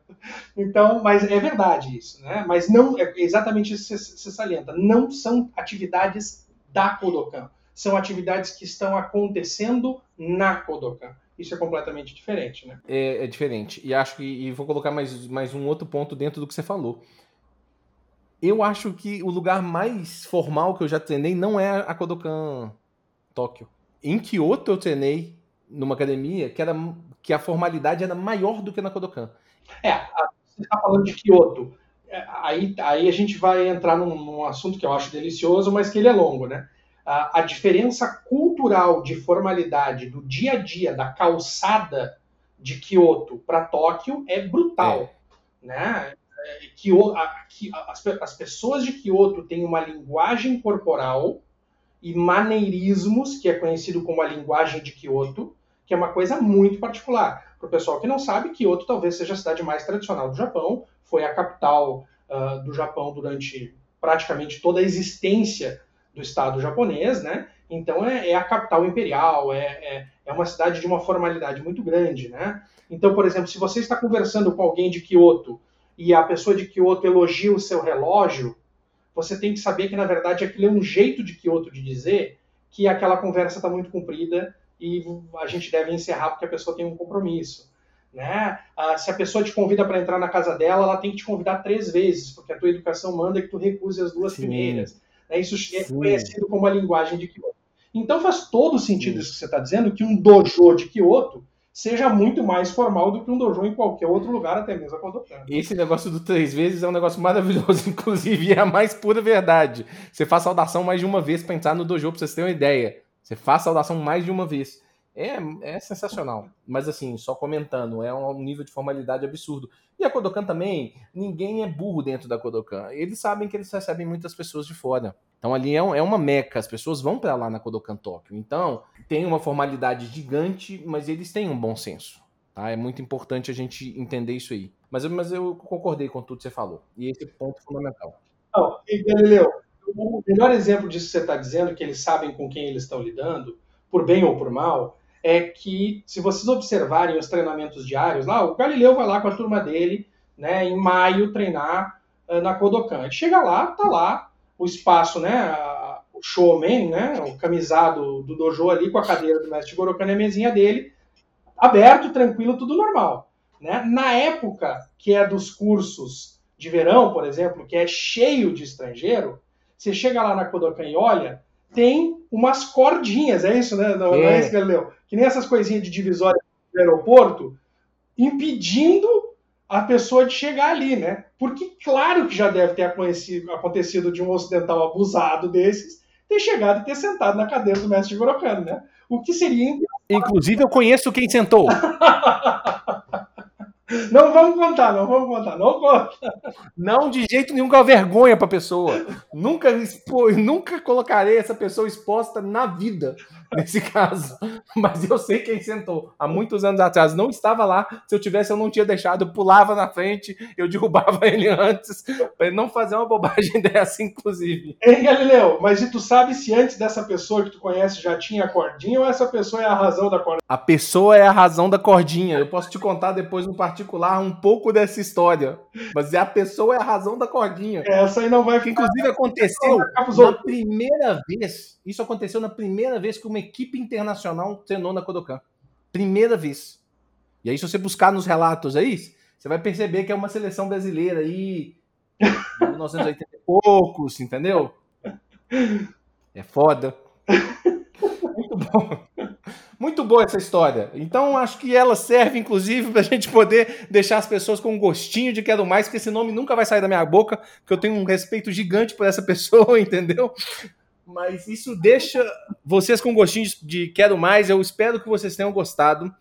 Então, mas é verdade isso, né? Mas não, é exatamente isso que você salienta. Não são atividades da Kodokan. São atividades que estão acontecendo na Kodokan. Isso é completamente diferente, né? É, é diferente. E acho que. E vou colocar mais, mais um outro ponto dentro do que você falou. Eu acho que o lugar mais formal que eu já treinei não é a Kodokan Tóquio. Em Kyoto eu treinei numa academia que, era, que a formalidade era maior do que na Kodokan. É, você está falando de Kyoto. É, aí, aí a gente vai entrar num, num assunto que eu acho delicioso, mas que ele é longo, né? a, a diferença cultural de formalidade do dia a dia da calçada de Kyoto para Tóquio é brutal, é. né? Kyoto, a, as, as pessoas de Kyoto têm uma linguagem corporal e maneirismos, que é conhecido como a linguagem de Kyoto, que é uma coisa muito particular. Para o pessoal que não sabe, Kyoto talvez seja a cidade mais tradicional do Japão, foi a capital uh, do Japão durante praticamente toda a existência do Estado japonês, né? Então é, é a capital imperial, é, é, é, uma cidade de uma formalidade muito grande, né? Então, por exemplo, se você está conversando com alguém de Kyoto e a pessoa de Kyoto elogia o seu relógio, você tem que saber que, na verdade, aquilo é um jeito de Kyoto de dizer que aquela conversa está muito comprida e a gente deve encerrar porque a pessoa tem um compromisso. Né? Ah, se a pessoa te convida para entrar na casa dela, ela tem que te convidar três vezes, porque a tua educação manda que tu recuse as duas Sim. primeiras. Né? Isso é conhecido como a linguagem de Kyoto. Então faz todo sentido isso que você está dizendo, que um dojo de Kyoto seja muito mais formal do que um dojo em qualquer outro lugar, até mesmo a Kodokan. Esse negócio do três vezes é um negócio maravilhoso, inclusive é a mais pura verdade. Você faz saudação mais de uma vez para entrar no dojo, para vocês terem uma ideia. Você faz saudação mais de uma vez. É, é sensacional. Mas assim, só comentando, é um nível de formalidade absurdo. E a Kodokan também, ninguém é burro dentro da Kodokan. Eles sabem que eles recebem muitas pessoas de fora. Então ali é, um, é uma meca, as pessoas vão para lá na Kodokan Tóquio. Então, tem uma formalidade gigante, mas eles têm um bom senso. Tá? É muito importante a gente entender isso aí. Mas, mas eu concordei com tudo que você falou. E esse ponto é fundamental. Não, e Galileu, o melhor exemplo disso que você está dizendo, que eles sabem com quem eles estão lidando, por bem ou por mal, é que, se vocês observarem os treinamentos diários, lá o Galileu vai lá com a turma dele, né, em maio, treinar uh, na Kodokan. Ele chega lá, tá lá o espaço, né, a, o showman, né, o camisado do dojo ali com a cadeira do mestre Gorokan e a mesinha dele, aberto, tranquilo, tudo normal. Né? Na época que é dos cursos de verão, por exemplo, que é cheio de estrangeiro, você chega lá na Kodokan e olha, tem umas cordinhas, é isso, né? Não é, é isso, Galileu? Que nem essas coisinhas de divisória do aeroporto, impedindo a pessoa de chegar ali, né? Porque claro que já deve ter acontecido de um ocidental abusado desses ter chegado e ter sentado na cadeira do mestre Gorokano, né? O que seria Inclusive eu conheço quem sentou. Não vamos contar, não vamos contar, não conta. Não de jeito nenhum com a vergonha para a pessoa. Nunca, expo... nunca colocarei essa pessoa exposta na vida, nesse caso. Mas eu sei quem sentou. Há muitos anos atrás. Não estava lá. Se eu tivesse, eu não tinha deixado. Eu pulava na frente, eu derrubava ele antes, para ele não fazer uma bobagem dessa, inclusive. Ei, Galileu, mas e tu sabe se antes dessa pessoa que tu conhece já tinha a cordinha ou essa pessoa é a razão da cordinha? A pessoa é a razão da cordinha. Eu posso te contar depois no partido particular um pouco dessa história. Mas é a pessoa é a razão da cordinha. Essa aí não vai ficar. Inclusive aconteceu na primeira vez. Isso aconteceu na primeira vez que uma equipe internacional treinou na Kodokan. Primeira vez. E aí, se você buscar nos relatos aí, você vai perceber que é uma seleção brasileira aí. 1980 e poucos, entendeu? É foda. Muito bom. Muito boa essa história. Então, acho que ela serve, inclusive, para a gente poder deixar as pessoas com um gostinho de quero mais, porque esse nome nunca vai sair da minha boca, porque eu tenho um respeito gigante por essa pessoa, entendeu? Mas isso deixa vocês com gostinho de quero mais. Eu espero que vocês tenham gostado.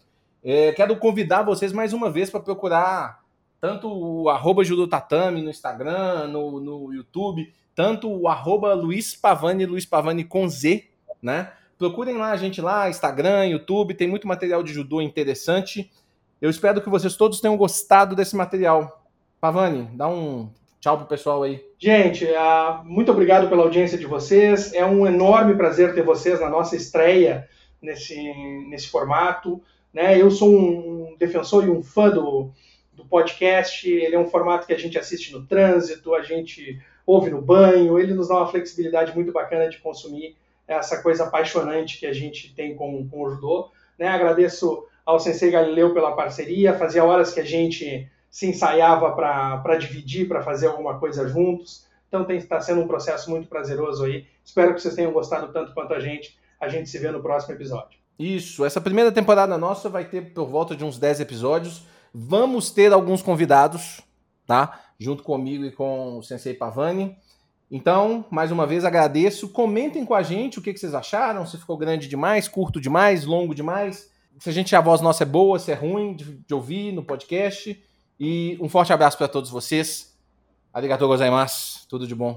É, quero convidar vocês mais uma vez para procurar tanto o arroba Judotatame no Instagram, no, no YouTube, tanto o arroba Luiz Pavani, Luiz Pavani com Z, né? Procurem lá a gente lá, Instagram, YouTube, tem muito material de judô interessante. Eu espero que vocês todos tenham gostado desse material. Pavani, dá um tchau pro pessoal aí. Gente, uh, muito obrigado pela audiência de vocês. É um enorme prazer ter vocês na nossa estreia nesse, nesse formato. Né? Eu sou um defensor e um fã do, do podcast. Ele é um formato que a gente assiste no trânsito, a gente ouve no banho. Ele nos dá uma flexibilidade muito bacana de consumir essa coisa apaixonante que a gente tem com, com o judô. Né? Agradeço ao Sensei Galileu pela parceria, fazia horas que a gente se ensaiava para dividir, para fazer alguma coisa juntos. Então está sendo um processo muito prazeroso aí. Espero que vocês tenham gostado tanto quanto a gente. A gente se vê no próximo episódio. Isso, essa primeira temporada nossa vai ter por volta de uns 10 episódios. Vamos ter alguns convidados, tá? Junto comigo e com o Sensei Pavani. Então, mais uma vez, agradeço. Comentem com a gente o que, vocês acharam, se ficou grande demais, curto demais, longo demais. Se a gente a voz nossa é boa, se é ruim de, de ouvir no podcast. E um forte abraço para todos vocês. Arigatou gozaimasu. Tudo de bom.